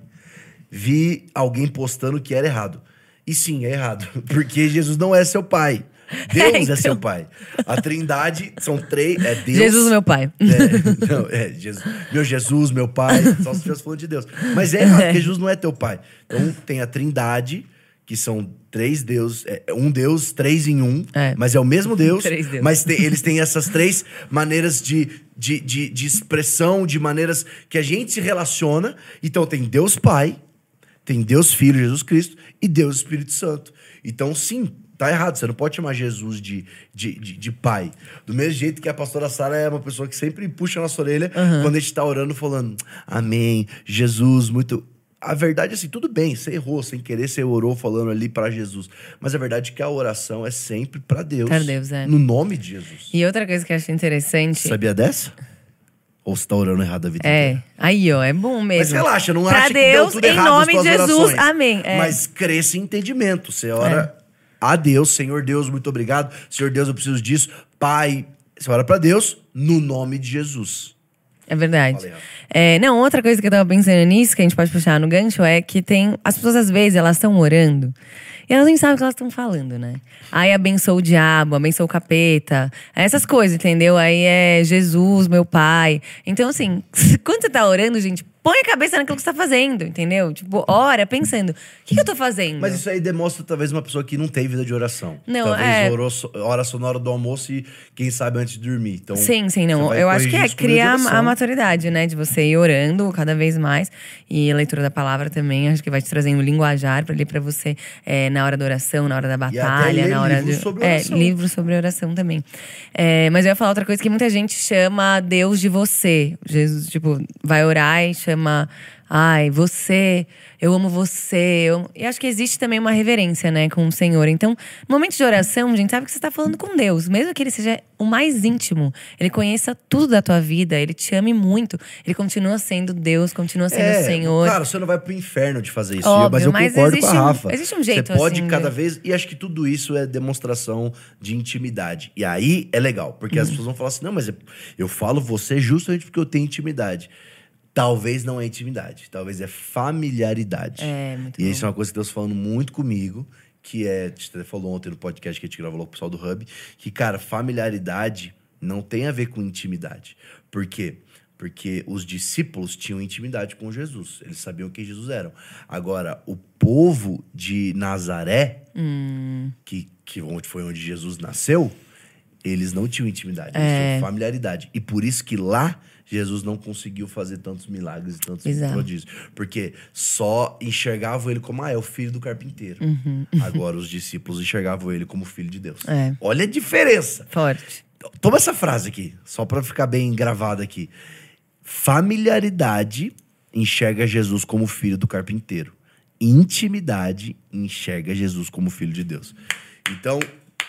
Vi alguém postando que era errado. E sim, é errado. Porque Jesus não é seu pai. Deus é, então. é seu pai. A trindade são três. É Deus. Jesus, meu pai. É, não, é Jesus, meu Jesus, meu pai. Só se estivesse falando de Deus. Mas é errado, porque Jesus não é teu pai. Então tem a trindade, que são três deuses, é, um Deus, três em um, é. mas é o mesmo Deus, Deus. mas tem, eles têm essas três maneiras de, de, de, de, expressão, de maneiras que a gente se relaciona. Então tem Deus Pai, tem Deus Filho, Jesus Cristo, e Deus Espírito Santo. Então, sim, tá errado. Você não pode chamar Jesus de, de, de, de, pai. Do mesmo jeito que a pastora Sara é uma pessoa que sempre puxa a nossa orelha uhum. quando a gente tá orando, falando, Amém, Jesus, muito a verdade é assim, tudo bem, você errou sem querer, você orou falando ali para Jesus. Mas a verdade é que a oração é sempre para Deus. Para Deus, é. No nome de Jesus. E outra coisa que eu acho interessante. Você sabia dessa? Ou você tá orando errado a vida É. Inteira? Aí, ó, é bom mesmo. Mas relaxa, não pra acha Deus, que deu tudo em nome de Jesus. Orações. Amém. É. Mas cresce em entendimento. Você ora é. a Deus, Senhor Deus, muito obrigado. Senhor Deus, eu preciso disso. Pai, você ora para Deus no nome de Jesus. É verdade. É, não, outra coisa que eu tava pensando nisso, que a gente pode puxar no gancho, é que tem. As pessoas, às vezes, elas estão orando e elas nem sabem o que elas estão falando, né? Aí abençoa o diabo, abençoa o capeta, essas coisas, entendeu? Aí é Jesus, meu pai. Então, assim, quando você tá orando, gente, põe a cabeça naquilo que você tá fazendo, entendeu? Tipo, ora pensando, o que, que eu tô fazendo? Mas isso aí demonstra talvez uma pessoa que não tem vida de oração. Não, talvez é... orou, ora só na hora do almoço e quem sabe antes de dormir. Então, sim, sim, não. Eu acho que é criar a maturidade, né? De você ir orando cada vez mais. E a leitura da palavra também, acho que vai te trazendo um linguajar para ali para você é, na hora da oração, na hora da batalha, na hora de. Sobre é, livros sobre oração também. É, mas eu ia falar outra coisa que muita gente chama Deus de você. Jesus, tipo, vai orar e chama ai, você, eu amo você. Eu... E acho que existe também uma reverência, né, com o Senhor. Então, no momento de oração, gente sabe que você está falando com Deus, mesmo que ele seja o mais íntimo, ele conheça tudo da tua vida, ele te ame muito, ele continua sendo Deus, continua sendo é, o Senhor. Claro, você não vai pro inferno de fazer isso, Óbvio, mas eu mas concordo com a Rafa. Um, existe um jeito Você pode assim, cada de... vez, e acho que tudo isso é demonstração de intimidade. E aí é legal, porque as uhum. pessoas vão falar assim: "Não, mas eu falo você justamente porque eu tenho intimidade". Talvez não é intimidade, talvez é familiaridade. É, muito e bom. isso é uma coisa que Deus falando muito comigo, que é, a gente falou ontem no podcast que a gente gravou com o pessoal do Hub, que, cara, familiaridade não tem a ver com intimidade. Por quê? Porque os discípulos tinham intimidade com Jesus, eles sabiam quem Jesus era. Agora, o povo de Nazaré, hum. que, que foi onde Jesus nasceu, Eles não tinham intimidade, eles É. tinham familiaridade. E por isso que lá Jesus não conseguiu fazer tantos milagres e tantos Exato. prodígios. Porque só enxergavam ele como, ah, é o filho do carpinteiro. Agora os discípulos enxergavam ele como filho de Deus. Uhum. É. Olha a diferença. Forte. Toma essa frase aqui, só pra ficar bem gravada aqui. Familiaridade enxerga Jesus como filho do carpinteiro. Intimidade enxerga Jesus como filho de Deus. Então,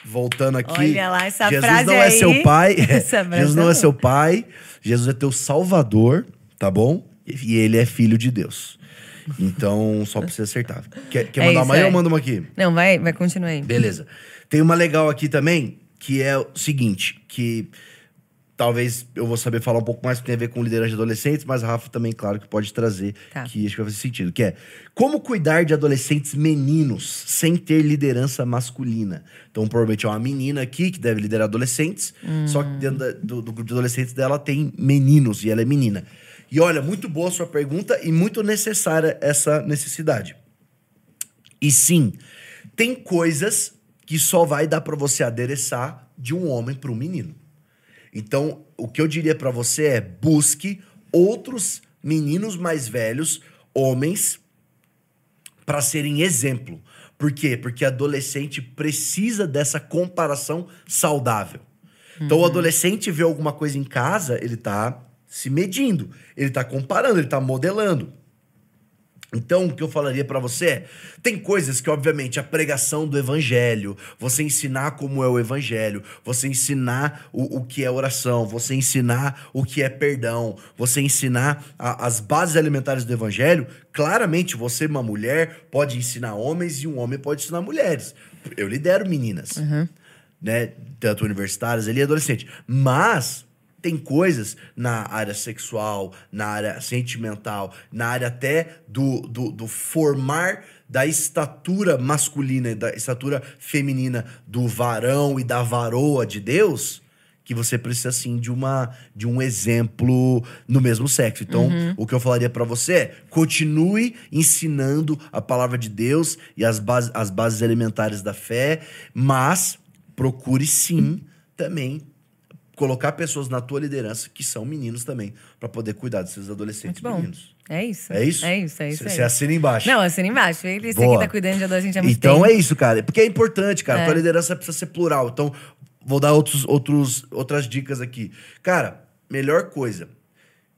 voltando aqui. Olha lá, essa Jesus frase não é aí. seu pai. Frase Jesus não é é seu pai. Jesus é teu salvador, tá bom? E ele é filho de Deus. Então, só pra você acertar. Quer, quer É mandar isso, uma aí é. ou manda uma aqui? Não, vai, vai, continua aí. Beleza. Tem uma legal aqui também, que é o seguinte, que talvez eu vou saber falar um pouco mais que tem a ver com liderança de adolescentes, mas a Rafa também, claro, que pode trazer, Tá. que acho que vai fazer sentido, que é como cuidar de adolescentes meninos sem ter liderança masculina. Então, provavelmente é uma menina aqui que deve liderar adolescentes, só que dentro da- do, do grupo de adolescentes dela tem meninos e ela é menina. E olha, muito boa a sua pergunta e muito necessária essa necessidade. E sim, tem coisas que só vai dar pra você adereçar de um homem para um menino. Então, o que eu diria pra você é busque outros meninos mais velhos, homens, pra serem exemplo. Por quê? Porque adolescente precisa dessa comparação saudável. Então, o adolescente vê alguma coisa em casa, ele tá se medindo, ele tá comparando, ele tá modelando. Então, o que eu falaria pra você é: tem coisas que, obviamente, a pregação do evangelho, você ensinar como é o evangelho, você ensinar o, o que é oração, você ensinar o que é perdão, você ensinar a- as bases alimentares do evangelho, claramente você, uma mulher, pode ensinar homens e um homem pode ensinar mulheres. Eu lidero meninas, né? Tanto universitárias ali e adolescente. Mas tem coisas na área sexual, na área sentimental, na área até do, do, do formar da estatura masculina e da estatura feminina do varão e da varoa de Deus, que você precisa sim de uma de um exemplo no mesmo sexo. Então, o que eu falaria pra você é: continue ensinando a palavra de Deus e as bases, as bases elementares da fé, mas procure sim também colocar pessoas na tua liderança que são meninos também, pra poder cuidar desses adolescentes Muito bom. meninos. É isso. É isso? É isso, é isso. Você aí. assina embaixo. Não, assina embaixo. Ele Boa. aqui tá cuidando de adolescente há muito Então tempo. é isso, cara. Porque é importante, cara. É. Tua liderança precisa ser plural. Então, vou dar outros, outros, outras dicas aqui. Cara, melhor coisa.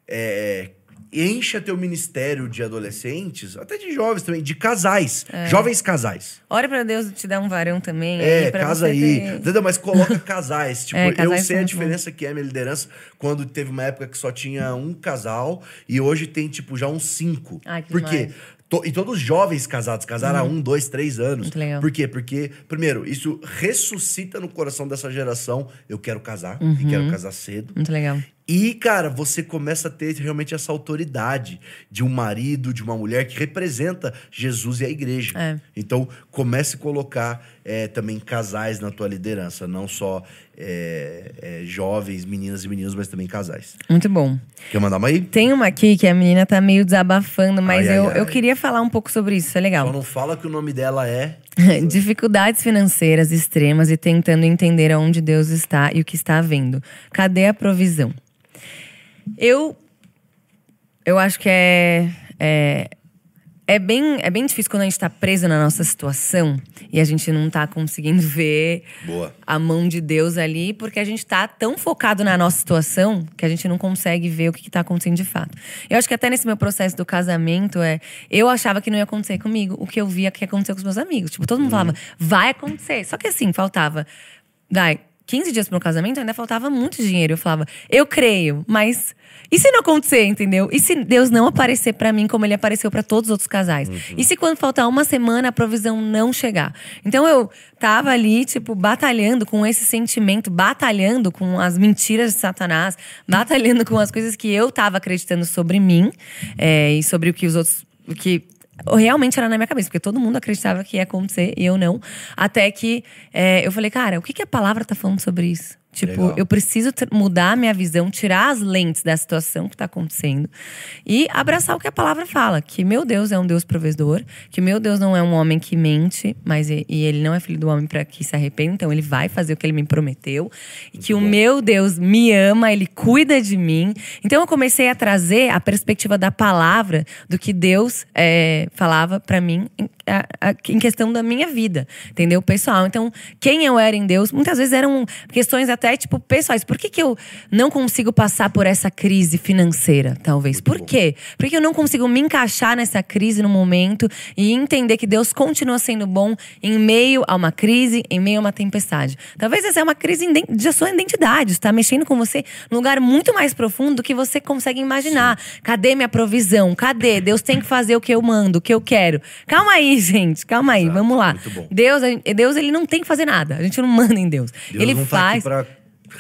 É, encha teu ministério de adolescentes, até de jovens também, de casais. Jovens casais. Ora pra Deus te dar um varão também. É, casa aí. Entendeu? Mas coloca casais. Tipo, É, eu casais sei a diferença que é a minha liderança quando teve uma época que só tinha um casal e hoje tem, tipo, já uns cinco. Ai, que Por quê? To- e todos jovens casados, casaram há um, dois, três anos. Muito legal. Por quê? Porque, primeiro, isso ressuscita no coração dessa geração. Eu quero casar e Uhum. quero casar cedo. Muito legal. E, cara, você começa a ter realmente essa autoridade de um marido, de uma mulher que representa Jesus e a igreja. É. Então, comece a colocar é, também casais na tua liderança, não só é, é, jovens, meninas e meninos, mas também casais. Muito bom. Quer mandar uma aí? Tem uma aqui que a menina tá meio desabafando, mas Ai, ai, eu, ai. eu queria falar um pouco sobre isso. É Só legal. não fala que o nome dela é. Dificuldades financeiras extremas e tentando entender aonde Deus está e o que está havendo. Cadê a provisão? Eu eu acho que é, é é bem, é bem difícil quando a gente tá preso na nossa situação e a gente não tá conseguindo ver Boa. a mão de Deus ali, porque a gente tá tão focado na nossa situação que a gente não consegue ver o que, que tá acontecendo de fato. Eu acho que até nesse meu processo do casamento, é, eu achava que não ia acontecer comigo, o que eu via que ia acontecer com os meus amigos. Tipo, todo mundo falava, vai acontecer. Só que assim, faltava. Vai, 15 dias pro meu casamento, ainda faltava muito dinheiro. Eu falava, eu creio, mas. E se não acontecer, entendeu? E se Deus não aparecer pra mim como ele apareceu pra todos os outros casais? E se quando faltar uma semana a provisão não chegar? Então eu tava ali, tipo, batalhando com esse sentimento, batalhando com as mentiras de Satanás, batalhando com as coisas que eu tava acreditando sobre mim é, e sobre o que os outros. O que realmente era na minha cabeça, porque todo mundo acreditava que ia acontecer e eu não. Até que é, eu falei, cara, o que, que a palavra tá falando sobre isso? Tipo, Legal. eu preciso mudar a minha visão, tirar as lentes da situação que está acontecendo e abraçar o que a palavra fala: que meu Deus é um Deus provedor, que meu Deus não é um homem que mente, mas e, e ele não é filho do homem para que se arrependa, então ele vai fazer o que ele me prometeu, e que o meu Deus me ama, ele cuida de mim. Então eu comecei a trazer a perspectiva da palavra do que Deus é, falava para mim em, a- a- em questão da minha vida, entendeu? Pessoal. Então, quem eu era em Deus, muitas vezes eram questões até, tipo, pessoais. Por que, que eu não consigo passar por essa crise financeira, talvez? Por quê? Por que eu não consigo me encaixar nessa crise no momento e entender que Deus continua sendo bom em meio a uma crise, em meio a uma tempestade? Talvez essa é uma crise de sua identidade, está mexendo com você num lugar muito mais profundo do que você consegue imaginar. Cadê minha provisão? Cadê? Deus tem que fazer o que eu mando, o que eu quero. Calma aí, gente, calma aí, Exato, vamos lá. muito bom. Deus, Deus, ele não tem que fazer nada. A gente não manda em Deus. Deus ele não faz. tá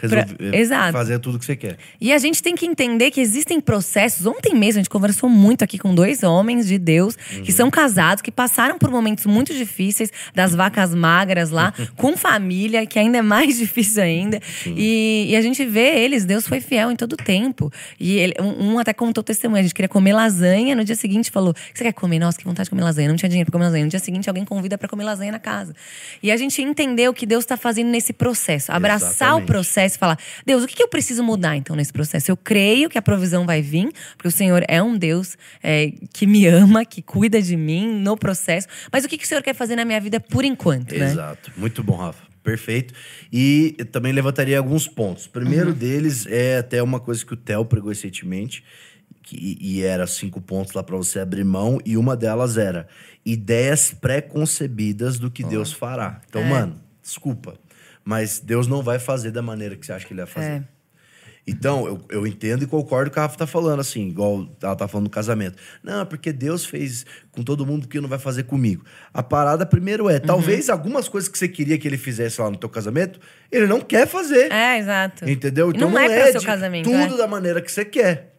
resolver, pra- Exato. fazer tudo que você quer. E a gente tem que entender que existem processos. Ontem mesmo a gente conversou muito aqui com dois homens de Deus que são casados, que passaram por momentos muito difíceis, das vacas magras lá, com família, que ainda é mais difícil ainda. E, e a gente vê eles, Deus foi fiel em todo o tempo. E ele- um, até contou testemunho, a gente queria comer lasanha, no dia seguinte falou: "O você quer comer? Nossa, que vontade de comer lasanha. Não tinha dinheiro pra comer lasanha. No dia seguinte alguém convida pra comer lasanha na casa. E a gente entendeu o que Deus está fazendo nesse processo, abraçar o Exatamente. processo processo e falar: Deus, o que eu preciso mudar então nesse processo? Eu creio que a provisão vai vir, porque o Senhor é um Deus é, que me ama, que cuida de mim no processo. Mas o que, que o Senhor quer fazer na minha vida por enquanto, né? Exato. Muito bom, Rafa. Perfeito. E eu também levantaria alguns pontos. O primeiro Uhum. deles é até uma coisa que o Theo pregou recentemente, que, e era cinco pontos lá para você abrir mão, e uma delas era ideias pré-concebidas do que Deus fará. Então, É. mano, desculpa, mas Deus não vai fazer da maneira que você acha que ele vai fazer. É. Então, eu, eu entendo e concordo com o que a Rafa tá falando, assim, igual ela tá falando do casamento. Não, é porque Deus fez com todo mundo que não vai fazer comigo. A parada primeiro é, Uhum. talvez algumas coisas que você queria que ele fizesse lá no teu casamento, ele não quer fazer. É, exato. Entendeu? E não, é pra seu casamento. tudo é. da maneira que você quer.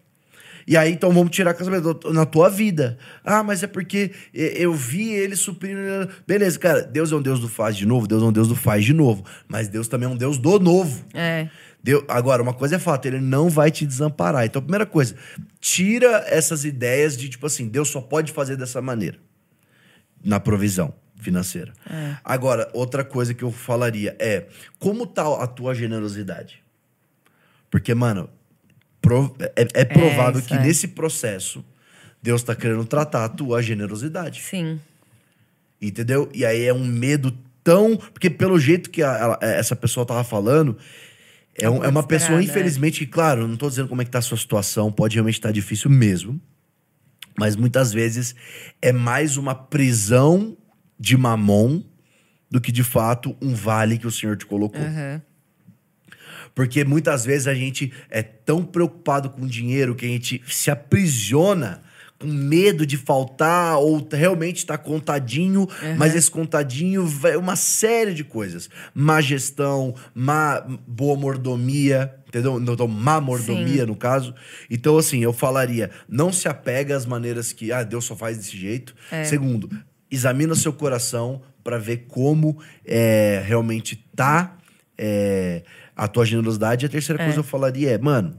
E aí, então, vamos tirar casamento na tua vida. Ah, mas é porque eu vi ele suprindo. Beleza, cara, Deus é um Deus do faz de novo, Deus é um Deus do faz de novo. Mas Deus também é um Deus do novo. É. Agora, uma coisa é fato, ele não vai te desamparar. Então, primeira coisa, tira essas ideias de tipo assim, Deus só pode fazer dessa maneira. Na provisão financeira. Agora, outra coisa que eu falaria é: como tá a tua generosidade? Porque, mano, pro- é, é provável isso que é. nesse processo Deus tá querendo tratar a tua generosidade. Sim. Entendeu? E aí é um medo tão. Porque pelo jeito que a- ela- essa pessoa tava falando, é, um- é uma pessoa, desesperada, infelizmente, que, claro, não tô dizendo como é que tá a sua situação, pode realmente estar difícil mesmo. Mas muitas vezes é mais uma prisão de mamon do que de fato um vale que o Senhor te colocou. Aham. Porque muitas vezes a gente é tão preocupado com dinheiro que a gente se aprisiona com medo de faltar ou realmente tá contadinho, mas esse contadinho vai uma série de coisas. Má gestão, má boa mordomia, entendeu? Não, Então, má mordomia, no caso. Então, assim, eu falaria, não se apega às maneiras que, ah, Deus só faz desse jeito. Segundo, examina seu coração para ver como é, realmente tá é, a tua generosidade. E a terceira coisa que eu falaria é, mano,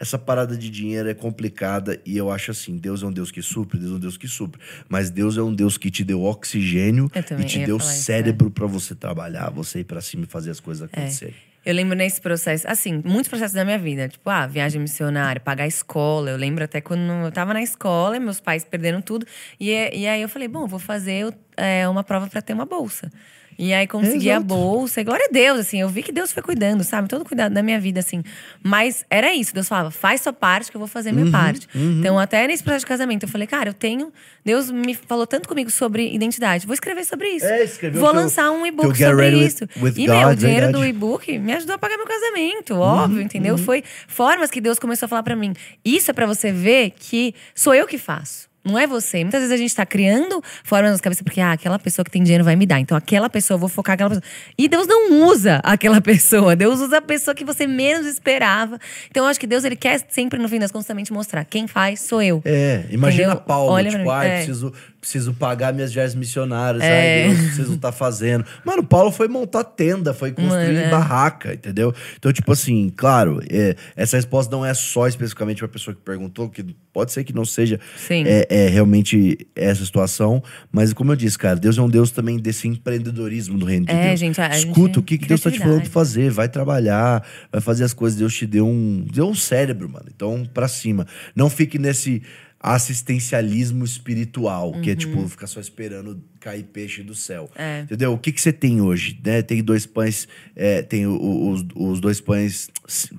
essa parada de dinheiro é complicada e eu acho assim, Deus é um Deus que supre, Deus é um Deus que supre, mas Deus é um Deus que te deu oxigênio e te deu cérebro pra você trabalhar, você ir pra cima e fazer as coisas É. acontecerem. Eu lembro nesse processo, assim, muitos processos da minha vida. Tipo, ah, viagem missionária, pagar a escola. Eu lembro até quando eu tava na escola, meus pais perderam tudo. E, e aí eu falei, bom, vou fazer é, uma prova pra ter uma bolsa. E aí consegui a Exato. bolsa. E glória a Deus, assim, eu vi que Deus foi cuidando, sabe? Todo cuidado da minha vida, assim. Mas era isso, Deus falava, faz sua parte que eu vou fazer a Uhum, minha parte. Então, até nesse processo de casamento, eu falei, cara, eu tenho. Deus me falou tanto comigo sobre identidade. Vou escrever sobre isso. É, escreveu Vou teu- lançar um e-book sobre Ready with- isso. with e, God, meu, o dinheiro do verdade. e-book me ajudou a pagar meu casamento, Uhum, óbvio, entendeu? Foi formas que Deus começou a falar pra mim. Isso é pra você ver que sou eu que faço. Não é você. Muitas vezes a gente tá criando formas na cabeça porque, ah, aquela pessoa que tem dinheiro vai me dar. Então, aquela pessoa, eu vou focar aquela pessoa. E Deus não usa aquela pessoa. Deus usa a pessoa que você menos esperava. Então, eu acho que Deus, ele quer sempre, no fim das contas, também te mostrar. Quem faz sou eu. É, imagina Entendeu? Paulo, Olha tipo, ai, é. preciso, preciso pagar minhas viagens missionárias. É. Ai, Deus, preciso estar fazendo. Mano, Paulo foi montar tenda, foi construir Mano, é. barraca, entendeu? Então, tipo assim, claro, é, essa resposta não é só especificamente pra pessoa que perguntou, que pode ser que não seja Sim. é, é realmente essa situação, mas como eu disse, cara, Deus é um Deus também desse empreendedorismo do reino de É, Deus. gente, a- Escuta gente- o que, que Deus tá te falando pra fazer, vai trabalhar, vai fazer as coisas, Deus te deu um, deu um cérebro, mano. Então, pra cima. Não fique nesse assistencialismo espiritual, que é tipo ficar só esperando cair peixe do céu. Uhum. É. Entendeu? O que que você tem hoje? Né? Tem dois pães, é, tem os, os dois pães,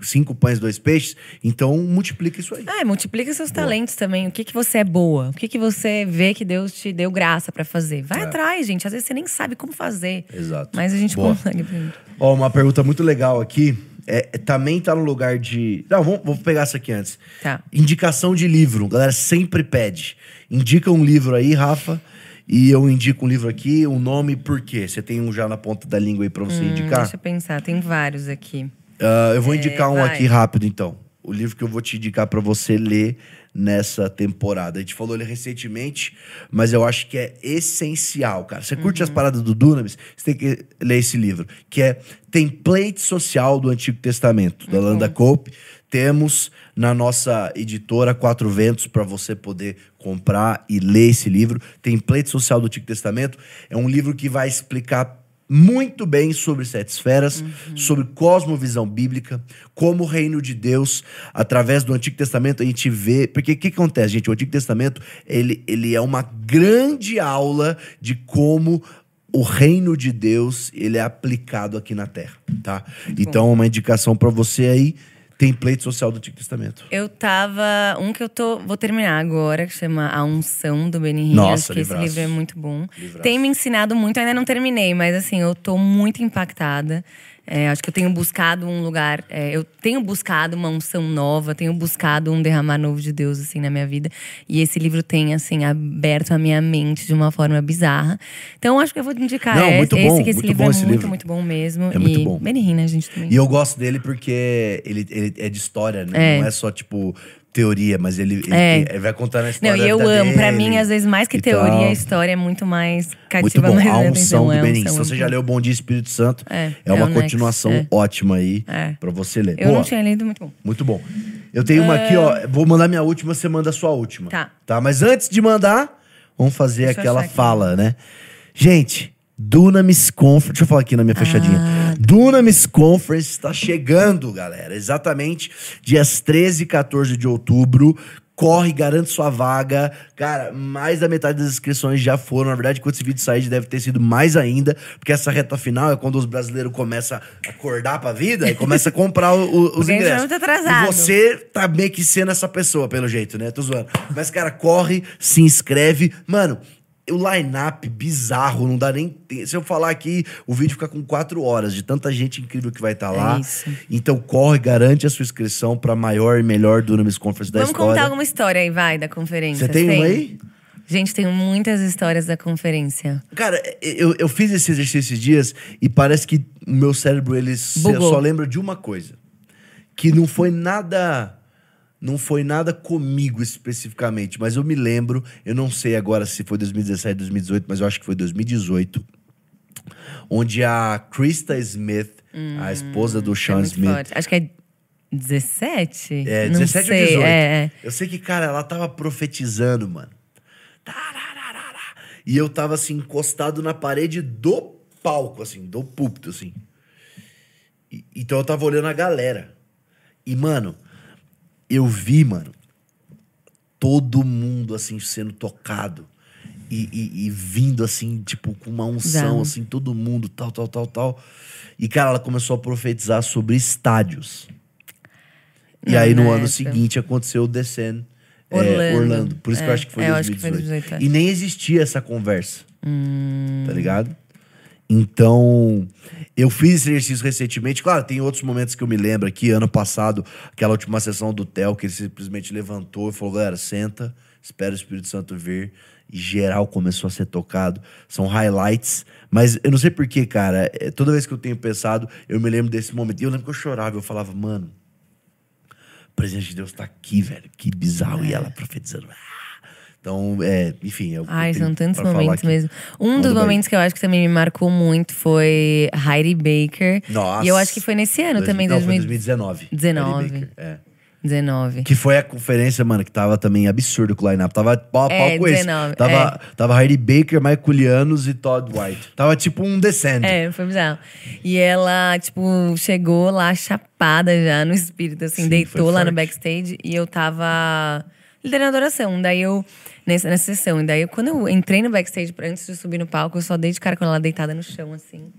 cinco pães, dois peixes. Então, multiplica isso aí. É, multiplica seus talentos também. O que que você é boa? O que que você vê que Deus te deu graça pra fazer? Vai É. atrás, gente. Às vezes você nem sabe como fazer. Exato. Mas a gente Boa. consegue. Ó, uma pergunta muito legal aqui. É, é, também tá no lugar de. Não, vamos, vou pegar essa aqui antes. Tá. Indicação de livro. A galera sempre pede. Indica um livro aí, Rafa. E eu indico um livro aqui, um nome, por quê? Você tem um já na ponta da língua aí pra você indicar? Hum, Deixa eu pensar, tem vários aqui. Ah, eu vou indicar um vai. aqui rápido, então. O livro que eu vou te indicar pra você ler nessa temporada. A gente falou ele recentemente, mas eu acho que é essencial, cara. Você curte as paradas do Dunamis? Você tem que ler esse livro, que é Template Social do Antigo Testamento, da Landa Cope. Temos na nossa editora Quatro Ventos para você poder comprar e ler esse livro. Template Social do Antigo Testamento é um livro que vai explicar muito bem sobre sete esferas, sobre cosmovisão bíblica, como o reino de Deus, através do Antigo Testamento, a gente vê. Porque o que acontece, gente? O Antigo Testamento ele, ele é uma grande aula de como o reino de Deus ele é aplicado aqui na Terra, tá? Então, uma indicação para você aí, template social do Antigo Testamento. Eu tava. Um que eu tô. Vou terminar agora, que chama A Unção do Benny Hinn. Acho que esse livro é muito bom. Livraço. Tem me ensinado muito, ainda não terminei, mas assim, eu tô muito impactada. É, acho que eu tenho buscado um lugar. é, eu tenho buscado uma unção nova, tenho buscado um derramar novo de Deus, assim, na minha vida. E esse livro tem, assim, aberto a minha mente de uma forma bizarra. Então, acho que eu vou indicar Não, esse, muito esse, bom, que esse livro é esse muito, livro. muito bom mesmo. É muito e bom. Né, gente? Também. E eu gosto dele porque ele, ele é de história, né? É. Não é só, tipo, teoria, mas ele, ele, É. ele vai contar na Não, história. e da eu amo. Pra dele mim, às vezes, mais que e teoria, tal. a história é muito mais Muito cativa bom. mais A unção do Benin. Se você muito já bom. leu Bom Dia Espírito Santo, É, é, uma Next, continuação é. ótima aí É. pra você ler. Eu Boa, não tinha lido muito bom. muito bom. Eu tenho uma aqui, ó. Vou mandar minha última, você manda a sua última. Tá. Tá, mas antes de mandar, vamos fazer Deixa aquela fala, né? Gente, Dunamis Conference. Deixa eu falar aqui na minha fechadinha. Ah, Dunamis Conference está chegando, galera. Exatamente dias 13 e 14 de outubro. Corre, garante sua vaga. Cara, mais da metade das inscrições já foram. Na verdade, quando esse vídeo sair, deve ter sido mais ainda. Porque essa reta final é quando os brasileiros começam a acordar pra vida e começam a comprar o- o- os gente ingressos. muito atrasado. E você tá meio que sendo essa pessoa, pelo jeito, né? Tô zoando. Mas, cara, corre, se inscreve. Mano, o line-up bizarro, não dá nem. Se eu falar aqui, o vídeo fica com quatro horas, de tanta gente incrível que vai estar lá. É isso. Então corre, garante a sua inscrição pra maior e melhor Dunamis Conference da Vamos história. contar alguma história aí, vai, da conferência. Você tem uma aí? Gente, tem muitas histórias da conferência. Cara, eu, eu fiz esse exercício esses dias e parece que o meu cérebro ele Bugou. só lembra de uma coisa. Que não foi nada. Não foi nada comigo especificamente, mas eu me lembro, eu não sei agora se foi 2017, 2018, mas eu acho que foi 2018, onde a Krista Smith, a esposa do É Sean muito Smith, forte. Acho que é 17? é, Não 17 sei. ou 18. É, é. Eu sei que, cara, ela tava profetizando, mano. E eu tava, assim, encostado na parede do palco, assim, do púlpito, assim. E- então eu tava olhando a galera. E, mano, eu vi, mano, todo mundo, assim, sendo tocado. E, e- e vindo, assim, tipo, com uma unção, assim, todo mundo, tal, tal, tal, tal. E, cara, ela começou a profetizar sobre estádios. E Não, aí, no é ano seguinte, aconteceu o Descend é, Orlando. Orlando. Por isso que eu É, acho que foi é, eu acho que 2018. foi 2018, é. E nem existia essa conversa. Hum. Tá ligado? Então, eu fiz exercício recentemente. Claro, tem outros momentos que eu me lembro aqui. Ano passado, aquela última sessão do Theo, que ele simplesmente levantou e falou: galera, senta, espera o Espírito Santo vir. E geral começou a ser tocado. São highlights. Mas eu não sei porquê, cara. é, Toda vez que eu tenho pensado, eu me lembro desse momento. E eu lembro que eu chorava. Eu falava, mano, o presente de Deus tá aqui, velho. Que bizarro. E ela profetizando. Ah. Então, é, enfim. Eu, Ai, eu tenho são tantos momentos mesmo. Um dos momentos que eu acho que também me marcou muito foi Heidi Baker. Nossa. E eu acho que foi nesse ano também, Não, foi 2019. 2019. 19. Harry Baker, É. 19. Que foi a conferência, mano, que tava também absurdo com o line-up. Tava pau a pau É, com esse. 19, Tava, tava Heidi Baker, Michael e Todd White. Tava tipo um descend. É, foi bizarro. E ela, tipo, chegou lá chapada já no espírito, assim, Sim, deitou lá no forte. backstage e eu tava liderando a adoração. Daí eu, nessa, nessa sessão, e daí quando eu entrei no backstage, antes de subir no palco, eu só dei de cara com ela deitada no chão, assim.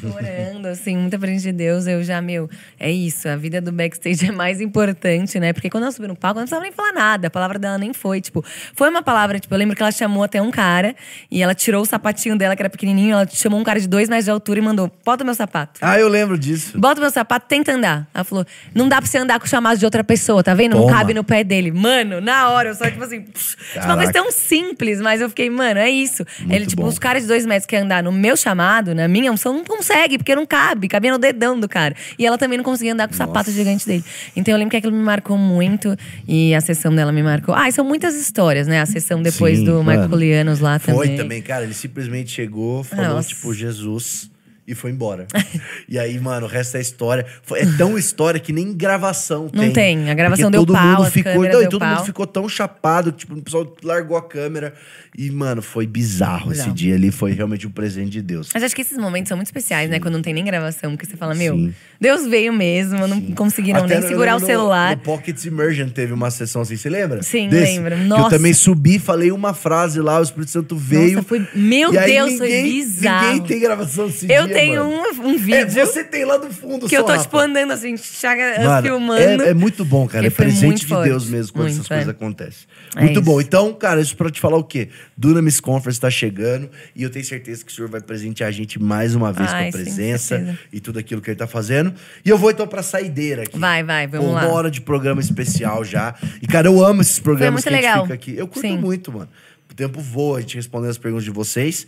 Chorando, assim, muita frente de Deus. Eu já, meu, é isso. A vida do backstage é mais importante, né? Porque quando ela subiu no palco, ela não precisava nem falar nada. A palavra dela nem foi. Tipo, foi uma palavra, tipo, eu lembro que ela chamou até um cara e ela tirou o sapatinho dela, que era pequenininho. Ela chamou um cara de dois metros de altura e mandou: bota meu sapato. Ah, eu lembro disso. Bota meu sapato, tenta andar. Ela falou: não dá pra você andar com o chamado de outra pessoa, tá vendo? Não Toma. cabe no pé dele. Mano, na hora, eu só, tipo assim, tipo, uma coisa tão simples, mas eu fiquei, mano, é isso. Muito Ele, tipo, bom. os caras de dois metros que querem andar no meu chamado, na minha unção, não consegue, porque não cabe, cabia no dedão do cara. E ela também não conseguia andar com o sapato gigante dele. Então eu lembro que aquilo me marcou muito e a sessão dela me marcou. Ah, e são muitas histórias, né? A sessão depois Sim, do mano. Michael Lianos lá Foi também. também, cara. Ele simplesmente chegou, falou, Nossa. tipo, Jesus. E foi embora. e aí, mano, o resto é história. Foi- É tão história que nem gravação Não tem. tem. A gravação deu todo pau, mundo ficou, não, e todo pau. mundo ficou tão chapado, tipo, o pessoal largou a câmera. E, mano, foi bizarro, esse dia ali. Foi realmente um presente de Deus. Mas acho que esses momentos são muito especiais, né? Quando não tem nem gravação, porque você fala, meu, Sim. Deus veio mesmo, não conseguiram Até nem no- segurar o no- celular. No Pocket Immersion teve uma sessão assim, você lembra? Sim, Desse? lembro. Que eu Nossa. também subi, falei uma frase lá, o Espírito Santo veio. foi- meu Deus, foi ninguém- bizarro. Ninguém tem gravação desse Eu dia, tenho mano. um, um vídeo É, você tem lá no fundo que eu tô, tipo, andando assim, chaga, Mano, filmando. É, é muito bom, cara. É presente de forte. Deus mesmo quando Muito, essas coisas é. acontecem. É Muito bom. Então, cara, isso pra te falar o quê? Dunamis Conference tá chegando e eu tenho certeza que o senhor vai presentear a gente mais uma vez Ai, com a presença e tudo aquilo que ele tá fazendo. E eu vou então pra saideira aqui. Vai, vai, vamos Pô, lá. Uma hora de programa especial já. E, cara, eu amo esses programas que a gente legal. fica aqui. Eu curto Sim. muito, mano. O tempo voa, a gente respondendo as perguntas de vocês.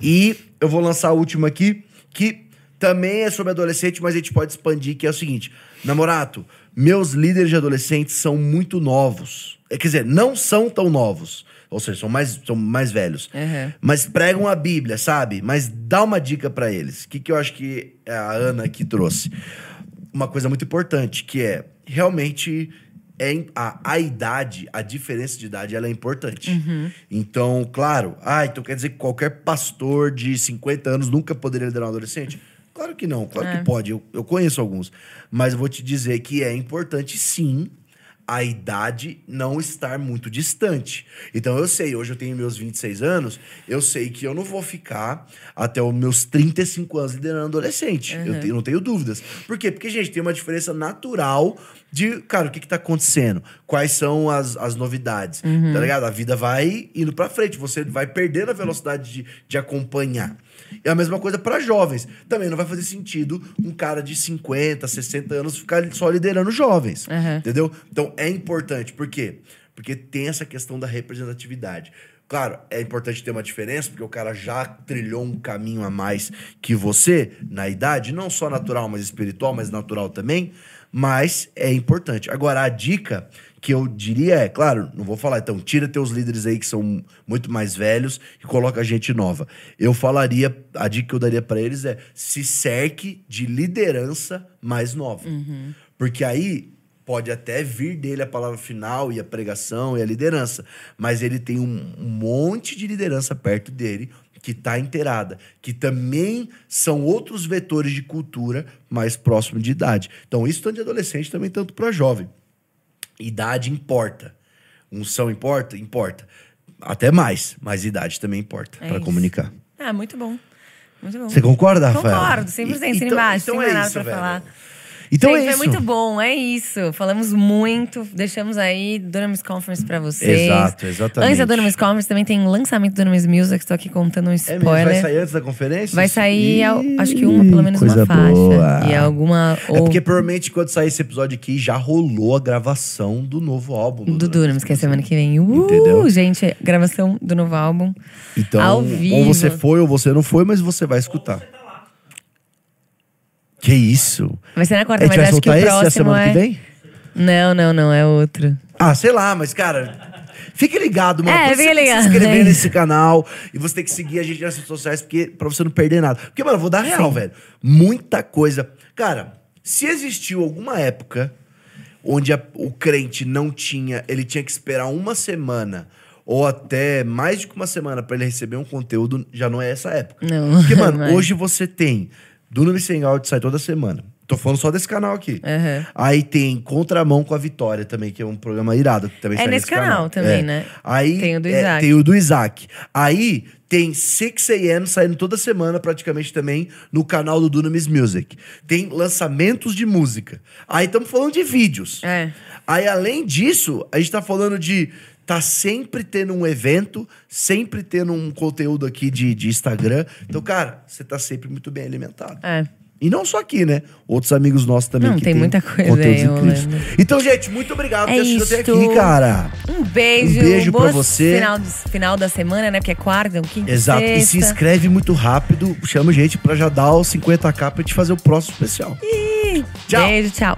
E eu vou lançar a última aqui, que também é sobre adolescente, mas a gente pode expandir, que é o seguinte. Namorato, meus líderes de adolescentes são muito novos. É, Quer dizer, não são tão novos. Ou seja, são mais, são mais velhos. Uhum. Mas pregam a Bíblia, sabe? Mas dá uma dica pra eles. O que, que eu acho que a Ana aqui trouxe? Uma coisa muito importante, que é realmente é a, a idade, a diferença de idade, ela é importante. Então, claro, ah, então quer dizer que qualquer pastor de 50 anos nunca poderia liderar um adolescente? Claro que não, claro É. que pode. Eu, eu conheço alguns. Mas eu vou te dizer que é importante sim a idade não estar muito distante. Então eu sei, hoje eu tenho meus 26 anos, eu sei que eu não vou ficar até os meus 35 anos liderando adolescente. Eu te- não tenho dúvidas. Por quê? Porque, gente, tem uma diferença natural de, cara, o que, que tá acontecendo? Quais são as, as novidades? Tá ligado? A vida vai indo pra frente, você vai perdendo a velocidade de, de acompanhar. É a mesma coisa para jovens. Também não vai fazer sentido um cara de 50, 60 anos ficar só liderando jovens. Uhum. Entendeu? Então é importante. Por quê? Porque tem essa questão da representatividade. Claro, é importante ter uma diferença, porque o cara já trilhou um caminho a mais que você na idade, não só natural, mas espiritual, mas natural também. Mas é importante. Agora, a dica que eu diria é, claro, não vou falar, então, tira teus líderes aí que são muito mais velhos e coloca gente nova. Eu falaria, a dica que eu daria para eles é se cerque de liderança mais nova. Porque aí pode até vir dele a palavra final e a pregação e a liderança, mas ele tem um, um monte de liderança perto dele que está inteirada, que também são outros vetores de cultura mais próximo de idade. Então, isso tanto de adolescente também tanto para jovem. Idade importa. Unção importa? Importa. Até mais, mas idade também importa É para comunicar. Ah, muito bom. Muito bom. Você concorda, Rafael? Concordo, 100%, E- sem embaixo, sem mais nada isso, pra velho. falar. Então Gente, é isso. Foi muito bom, é isso. Falamos muito, deixamos aí Dunamis Conference pra vocês. Exato, exatamente. Antes da Dunamis Conference também tem lançamento do Dunamis Music, tô aqui contando um É spoiler. mesmo? Vai sair antes da conferência? Vai sair, al- acho que uma, pelo menos coisa uma faixa. boa. E alguma. É Ou porque provavelmente quando sair esse episódio aqui já rolou a gravação do novo álbum. do Dunamis, que é semana que vem. Uh, Entendeu? gente, gravação do novo álbum. Então, Ao vivo. ou você foi ou você não foi, mas você vai escutar. Que isso? Vai ser na quarta, mas acho que o esse a próximo semana é. que vem? Não, não, não, é outro. Ah, sei lá, mas cara, fique ligado, mano. É, fique que ligado. se inscrever É nesse canal e você tem que seguir a gente nas redes sociais porque, pra você não perder nada. Porque, mano, eu vou dar real, velho. Muita coisa. Cara, se existiu alguma época onde a- o crente não tinha, ele tinha que esperar uma semana ou até mais de que uma semana pra ele receber um conteúdo, já não é essa época. Não, Porque, mano, não é. hoje você tem Duno Sem Áudio sai toda semana. Tô falando só desse canal aqui. Aham. Aí tem Contramão com a Vitória também, que é um programa irado. Que também É sai nesse canal também, né? Aí Tem o do é, Isaac. tem o do Isaac. Aí tem 6am saindo toda semana, praticamente também, no canal do Dunamis Music. Tem lançamentos de música. Aí estamos falando de vídeos. É. Aí, além disso, a gente tá falando de tá sempre tendo um evento, sempre tendo um conteúdo aqui de, de Instagram. Então, cara, você tá sempre muito bem alimentado. É. E não só aqui, né? Outros amigos nossos também Não, que tem têm muita coisa aí. Então, gente, muito obrigado por É ter assistido até aqui, cara. Um beijo. Um beijo pra você. Final, do- final da semana, né? Porque é quarta, um quinta, Exato. E se sexta. inscreve muito rápido, chama a gente pra já dar os 50k pra gente fazer o próximo especial. Tchau. Beijo, tchau.